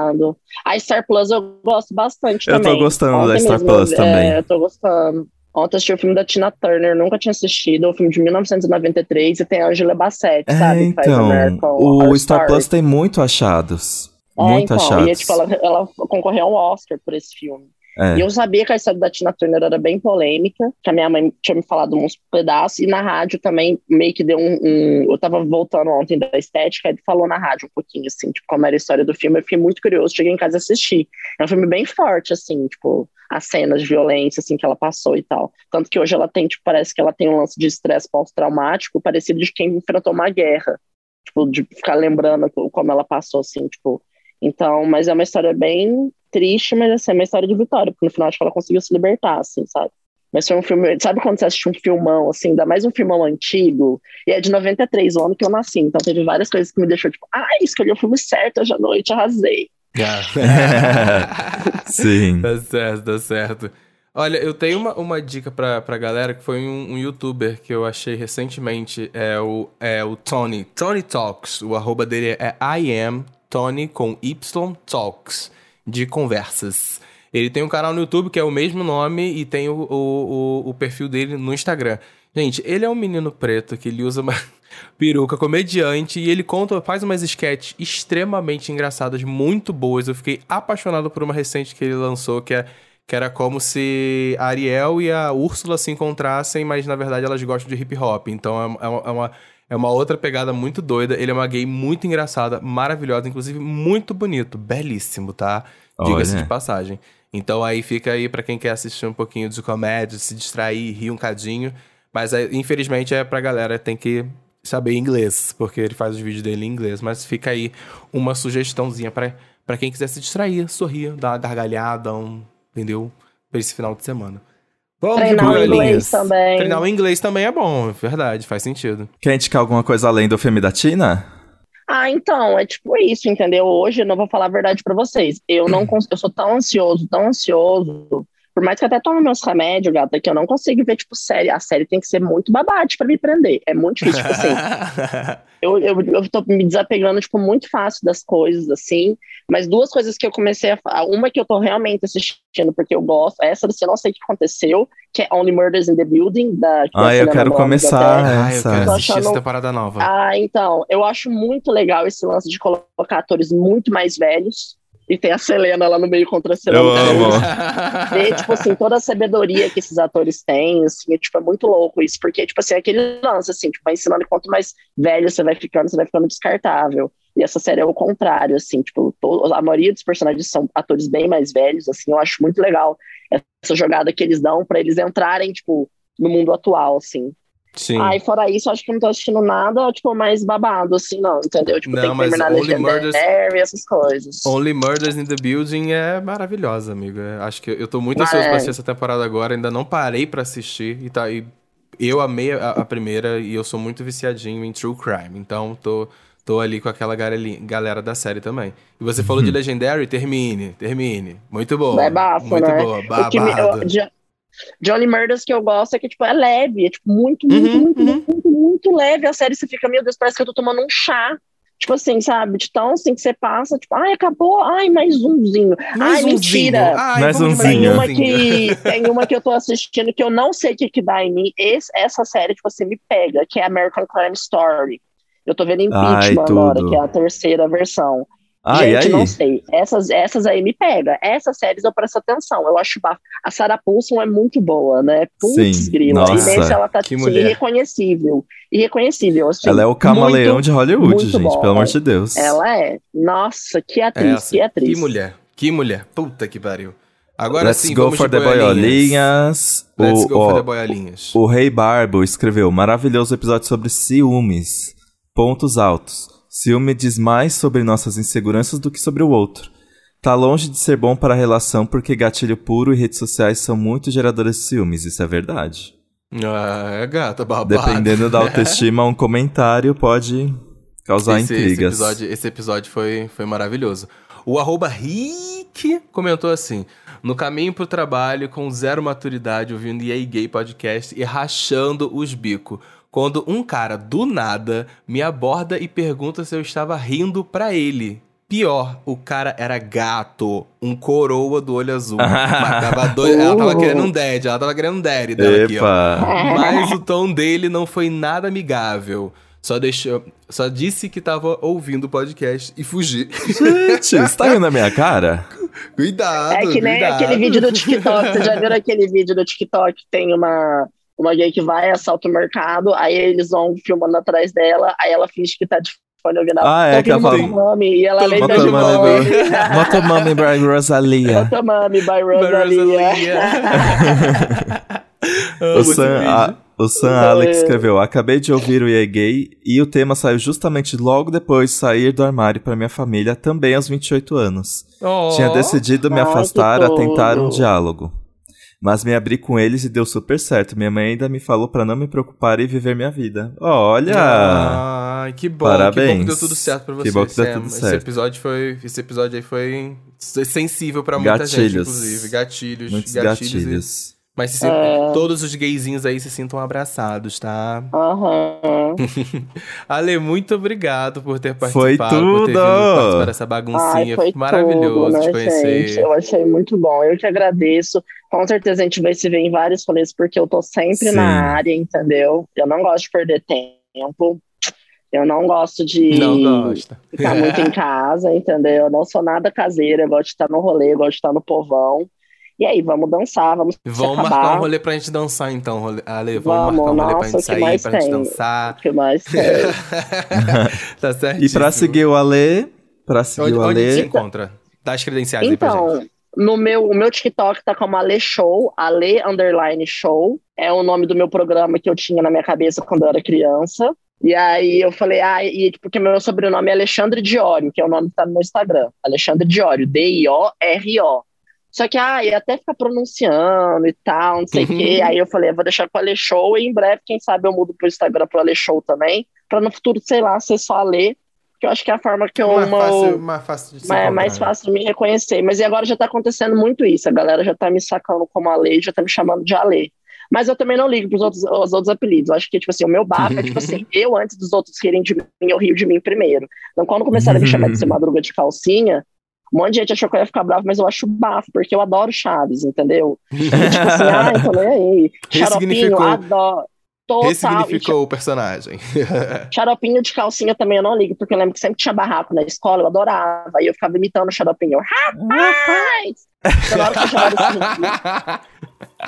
[SPEAKER 3] A Star Plus eu gosto bastante
[SPEAKER 1] eu
[SPEAKER 3] também.
[SPEAKER 1] Eu tô gostando Ontem da Star mesmo, Plus também.
[SPEAKER 3] É, eu tô gostando. Ontem assisti o filme da Tina Turner, nunca tinha assistido, o filme de 1993, e tem a Angela Bassett,
[SPEAKER 1] é,
[SPEAKER 3] sabe?
[SPEAKER 1] Então, o Star Plus tem muito achados. É, muito então, achados.
[SPEAKER 3] E, tipo, ela, ela concorreu ao Oscar por esse filme. É. E eu sabia que a história da Tina Turner era bem polêmica, que a minha mãe tinha me falado uns pedaços, e na rádio também meio que deu um. um eu tava voltando ontem da estética, ele falou na rádio um pouquinho, assim, tipo, como era a história do filme. Eu fiquei muito curioso, cheguei em casa e assisti. É um filme bem forte, assim, tipo, as cenas de violência, assim, que ela passou e tal. Tanto que hoje ela tem, tipo, parece que ela tem um lance de estresse pós-traumático parecido de quem enfrentou uma guerra. Tipo, de ficar lembrando como ela passou, assim, tipo. Então, mas é uma história bem triste, mas assim, é uma história de vitória, porque no final acho que ela conseguiu se libertar, assim, sabe? Mas foi um filme. Sabe quando você assiste um filmão, assim, ainda mais um filmão antigo? E é de 93, o ano que eu nasci. Então teve várias coisas que me deixou, tipo, ah, escolhi o filme certo hoje à noite, arrasei.
[SPEAKER 1] Sim.
[SPEAKER 2] tá certo, tá certo. Olha, eu tenho uma, uma dica pra, pra galera que foi um, um youtuber que eu achei recentemente. É o, é o Tony. Tony Talks. O arroba dele é I am Tony com Y Talks. De conversas. Ele tem um canal no YouTube que é o mesmo nome e tem o, o, o, o perfil dele no Instagram. Gente, ele é um menino preto que ele usa uma peruca comediante e ele conta, faz umas sketches extremamente engraçadas, muito boas. Eu fiquei apaixonado por uma recente que ele lançou que é que era como se a Ariel e a Úrsula se encontrassem, mas na verdade elas gostam de hip hop. Então é, é, é uma, é uma outra pegada muito doida. Ele é uma gay muito engraçada, maravilhosa, inclusive muito bonito, belíssimo, tá? Diga-se de passagem. Então aí fica aí para quem quer assistir um pouquinho de comédia, se distrair, rir um cadinho. Mas infelizmente é pra galera tem que saber inglês, porque ele faz os vídeos dele em inglês. Mas fica aí uma sugestãozinha para quem quiser se distrair, sorrir, dar uma gargalhada, um entendeu? Pra esse final de semana.
[SPEAKER 3] Vamos Treinar o inglês também.
[SPEAKER 2] Treinar o inglês também é bom, verdade, faz sentido.
[SPEAKER 1] Quer indicar alguma coisa além do filme da Tina?
[SPEAKER 3] Ah, então, é tipo isso, entendeu? Hoje eu não vou falar a verdade para vocês. Eu não eu sou tão ansioso, tão ansioso por mais que eu até tome meus remédios, gata, que eu não consigo ver, tipo, série. A série tem que ser muito babate para me prender. É muito difícil, tipo assim. eu, eu, eu tô me desapegando, tipo, muito fácil das coisas, assim. Mas duas coisas que eu comecei a Uma que eu tô realmente assistindo porque eu gosto. Essa, assim, eu não sei o que aconteceu, que é Only Murders in the Building, da.
[SPEAKER 1] Ah, eu quero começar
[SPEAKER 2] ah, eu quero assistir achando... essa temporada nova.
[SPEAKER 3] Ah, então. Eu acho muito legal esse lance de colocar atores muito mais velhos e tem a Selena lá no meio contra a Selena.
[SPEAKER 1] Eu amo.
[SPEAKER 3] Tipo assim, toda a sabedoria que esses atores têm, assim, é, tipo, é muito louco isso, porque, tipo assim, é aquele lance, assim, tipo, vai ensinando quanto mais velho você vai ficando, você vai ficando descartável. E essa série é o contrário, assim, tipo, todo, a maioria dos personagens são atores bem mais velhos, assim, eu acho muito legal essa jogada que eles dão para eles entrarem, tipo, no mundo atual, assim.
[SPEAKER 2] Sim.
[SPEAKER 3] Aí, fora isso, acho que não tô assistindo nada, tipo, mais babado, assim, não, entendeu? Tipo, não, tem que terminar Only Murders, essas coisas.
[SPEAKER 2] Only Murders in the Building é maravilhosa, amigo. É, acho que eu tô muito ansioso é. pra assistir essa temporada agora, ainda não parei pra assistir, e tá, e eu amei a, a, primeira, e eu sou muito viciadinho em True Crime, então tô... Tô ali com aquela galera da série também. E você falou de uhum. Legendary? Termine, termine. Muito boa.
[SPEAKER 3] É bafo,
[SPEAKER 2] muito
[SPEAKER 3] né?
[SPEAKER 2] boa, babado.
[SPEAKER 3] Johnny Murders que eu gosto é que, tipo, é leve, é, tipo, muito, muito, uhum, muito, uhum. muito, muito, leve. A série você fica, meu Deus, parece que eu tô tomando um chá. Tipo assim, sabe? De tão assim que você passa, tipo, ai, acabou, ai, mais umzinho. Mais ai, mentira.
[SPEAKER 1] Ai, mais
[SPEAKER 3] umzinho. Tem uma, que, tem uma que eu tô assistindo que eu não sei o que, que dá em mim. Esse, essa série, tipo assim, me pega, que é American Crime Story. Eu tô vendo Impeachment ai, agora, que é a terceira versão. Ah, Gente, não sei. Essas, essas aí me pega. Essas séries eu presto atenção. Eu acho bafo. A Sarah Paulson é muito boa, né? Putz, grila. E nesse ela tá assim, irreconhecível. Irreconhecível. Assim,
[SPEAKER 1] ela é o camaleão de Hollywood, gente, bom. pelo amor de Deus.
[SPEAKER 3] Ela é. Nossa, que atriz, é, assim, que atriz.
[SPEAKER 2] Que mulher. Que mulher. Puta que pariu. Agora
[SPEAKER 1] Let's
[SPEAKER 2] sim,
[SPEAKER 1] go
[SPEAKER 2] vamos
[SPEAKER 1] for the boiolinhas.
[SPEAKER 2] Let's o, go ó, for the boiolinhas.
[SPEAKER 1] O Rei Barbo escreveu maravilhoso episódio sobre ciúmes. Pontos altos. Ciúme diz mais sobre nossas inseguranças do que sobre o outro. Tá longe de ser bom para a relação porque gatilho puro e redes sociais são muito geradoras de ciúmes, isso é verdade.
[SPEAKER 2] Ah, é gata, babado.
[SPEAKER 1] Dependendo da autoestima, um comentário pode causar esse, intrigas.
[SPEAKER 2] Esse episódio, esse episódio foi, foi maravilhoso. O arroba Rick comentou assim: no caminho pro trabalho, com zero maturidade, ouvindo EA Gay Podcast e rachando os bicos quando um cara do nada me aborda e pergunta se eu estava rindo pra ele. Pior, o cara era gato, um coroa do olho azul. tava doido, ela tava querendo um dead, ela tava querendo um daddy dela Epa. aqui, ó. Mas o tom dele não foi nada amigável. Só deixou, só disse que tava ouvindo o podcast e fugi.
[SPEAKER 1] Gente, você tá rindo na minha cara?
[SPEAKER 2] Cuidado.
[SPEAKER 3] É que nem
[SPEAKER 2] cuidado.
[SPEAKER 3] aquele vídeo do TikTok. Vocês já viram aquele vídeo do TikTok que tem uma, uma gay que vai, assalta o mercado, aí eles vão filmando atrás dela, aí ela finge que tá de fone ouvindo
[SPEAKER 1] Ah, é,
[SPEAKER 3] "Tô
[SPEAKER 1] que ela fala-
[SPEAKER 3] Motomami", e ela lembra de
[SPEAKER 1] Motomami.
[SPEAKER 3] Motomami.
[SPEAKER 1] Motomami by Rosalia.
[SPEAKER 3] Motomami by
[SPEAKER 2] By
[SPEAKER 3] Rosalia.
[SPEAKER 1] O Sam, a- o Sam Alex
[SPEAKER 3] é-
[SPEAKER 1] escreveu: Acabei de ouvir o IE Gay e o tema saiu justamente logo depois de sair do armário para minha família, também aos 28 anos.
[SPEAKER 2] Oh.
[SPEAKER 1] Tinha decidido me afastar a tentar um diálogo. Mas me abri com eles e deu super certo. Minha mãe ainda me falou para não me preocupar e viver minha vida. Olha!
[SPEAKER 2] Ai, que bom. Que bom
[SPEAKER 1] Parabéns.
[SPEAKER 2] que deu tudo certo pra você,
[SPEAKER 1] Que bom que deu
[SPEAKER 2] Sam.
[SPEAKER 1] tudo
[SPEAKER 2] Esse
[SPEAKER 1] certo.
[SPEAKER 2] episódio foi. Esse episódio aí foi sensível pra muita gente,
[SPEAKER 1] Gatilhos.
[SPEAKER 2] inclusive. Gatilhos.
[SPEAKER 1] Muitos
[SPEAKER 2] gatilhos. e-
[SPEAKER 1] gatilhos.
[SPEAKER 2] Mas se-
[SPEAKER 3] É.
[SPEAKER 2] todos os gayzinhos aí se sintam abraçados, tá?
[SPEAKER 3] Aham.
[SPEAKER 2] Ale, muito obrigado por ter
[SPEAKER 1] Foi
[SPEAKER 2] participado, por ter vindo
[SPEAKER 1] tudo!
[SPEAKER 2] participar dessa baguncinha.
[SPEAKER 3] Ai, foi
[SPEAKER 2] Maravilhoso
[SPEAKER 3] tudo,
[SPEAKER 2] te
[SPEAKER 3] né,
[SPEAKER 2] conhecer.
[SPEAKER 3] gente? Eu achei muito bom. Eu que agradeço. Com certeza a gente vai se ver em vários rolês, porque eu tô sempre
[SPEAKER 1] Sim.
[SPEAKER 3] na área, entendeu? Eu não gosto de perder tempo. Eu não gosto de
[SPEAKER 2] Não gosta.
[SPEAKER 3] ficar muito em casa, entendeu? Eu não sou nada caseira, eu gosto de estar no rolê, eu gosto de estar no povão. E aí, vamos dançar, vamos
[SPEAKER 2] Vamos
[SPEAKER 3] acabar.
[SPEAKER 2] marcar um rolê pra gente dançar, então, rolê- Ale. Vamos,
[SPEAKER 3] Vamos,
[SPEAKER 2] marcar um rolê pra
[SPEAKER 3] nossa,
[SPEAKER 2] gente sair,
[SPEAKER 3] mais
[SPEAKER 2] pra gente
[SPEAKER 3] tem?
[SPEAKER 2] dançar.
[SPEAKER 3] O que mais tem?
[SPEAKER 2] tá certo.
[SPEAKER 1] E pra seguir o Ale, pra seguir
[SPEAKER 2] Onde,
[SPEAKER 1] o
[SPEAKER 2] onde se
[SPEAKER 1] Ale,
[SPEAKER 2] encontra? Dá as credenciais aí pra gente.
[SPEAKER 3] No meu, o meu TikTok tá como Ale Show, Ale Underline Show. É o nome do meu programa que eu tinha na minha cabeça quando eu era criança. E aí eu falei, ah, e porque meu sobrenome é Alexandre Diório, que é o nome que tá no meu Instagram. Alexandre Diório, D-I-O-R-O. Só que, ah, ia até ficar pronunciando e tal, não sei o quê. Aí eu falei, eu vou deixar com o Ale Show e em breve, quem sabe, eu mudo pro Instagram pro Ale Show também. Pra no futuro, sei lá, ser só Ale. Que eu acho que é a forma que eu.
[SPEAKER 2] mais,
[SPEAKER 3] uma-
[SPEAKER 2] fácil, mais fácil de
[SPEAKER 3] é mais
[SPEAKER 2] né?
[SPEAKER 3] fácil de me reconhecer. Mas e agora já tá acontecendo muito isso. A galera já tá me sacando como Ale, já tá me chamando de Ale. Mas eu também não ligo pros outros, os outros apelidos. Eu acho que, tipo assim, o meu bafo é, tipo assim, eu antes dos outros rirem de mim, eu rio de mim primeiro. Então, quando começaram a me chamar de ser madruga de calcinha, um monte de gente achou que eu ia ficar bravo, mas eu acho bafo, porque eu adoro Chaves, entendeu? E, tipo assim, ah, então nem aí. Xaropinho, adoro. Total. E,
[SPEAKER 2] Ressignificou o personagem.
[SPEAKER 3] Xaropinho de calcinha também eu não ligo, porque eu lembro que sempre tinha barraco na escola, eu adorava. Aí eu ficava imitando o xaropinho. Rapaz!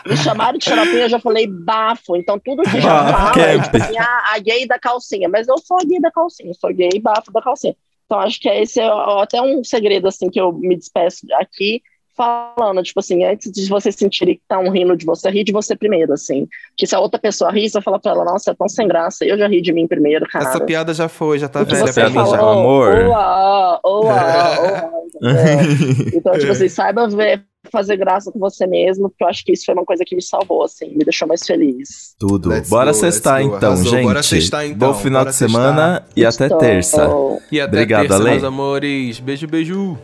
[SPEAKER 3] Me chamaram de- xaropinho, eu já falei bafo. Então tudo que já
[SPEAKER 1] Ah,
[SPEAKER 3] fala é tipo assim, ah, a gay da calcinha. Mas eu sou a gay da calcinha, sou gay bafo da calcinha. Então acho que esse é até um segredo assim que eu me despeço aqui. Falando, tipo assim, antes de você sentir que estão rindo de você, ri de você primeiro, assim. Que se a outra pessoa ri, você fala pra ela, nossa, é tão sem graça. Eu já ri de mim primeiro, cara.
[SPEAKER 2] Essa piada já foi, já tá
[SPEAKER 3] O que
[SPEAKER 2] velha
[SPEAKER 3] você
[SPEAKER 2] pra mim já.
[SPEAKER 1] amor.
[SPEAKER 3] Oa, oa, oa, entendeu? Então, tipo assim, saiba ver, fazer graça com você mesmo, porque eu acho que isso foi uma coisa que me salvou, assim, me deixou mais feliz.
[SPEAKER 1] Tudo.
[SPEAKER 2] Let's
[SPEAKER 1] Bora
[SPEAKER 2] go, go.
[SPEAKER 1] então,
[SPEAKER 2] Arrasou.
[SPEAKER 1] gente.
[SPEAKER 2] Bora sextar, então.
[SPEAKER 1] Bom final
[SPEAKER 2] Bora
[SPEAKER 1] de semana e até
[SPEAKER 3] Então,
[SPEAKER 1] terça.
[SPEAKER 2] E até
[SPEAKER 1] Obrigado,
[SPEAKER 2] terça,
[SPEAKER 1] Ale.
[SPEAKER 2] meus amores. Beijo, beijo.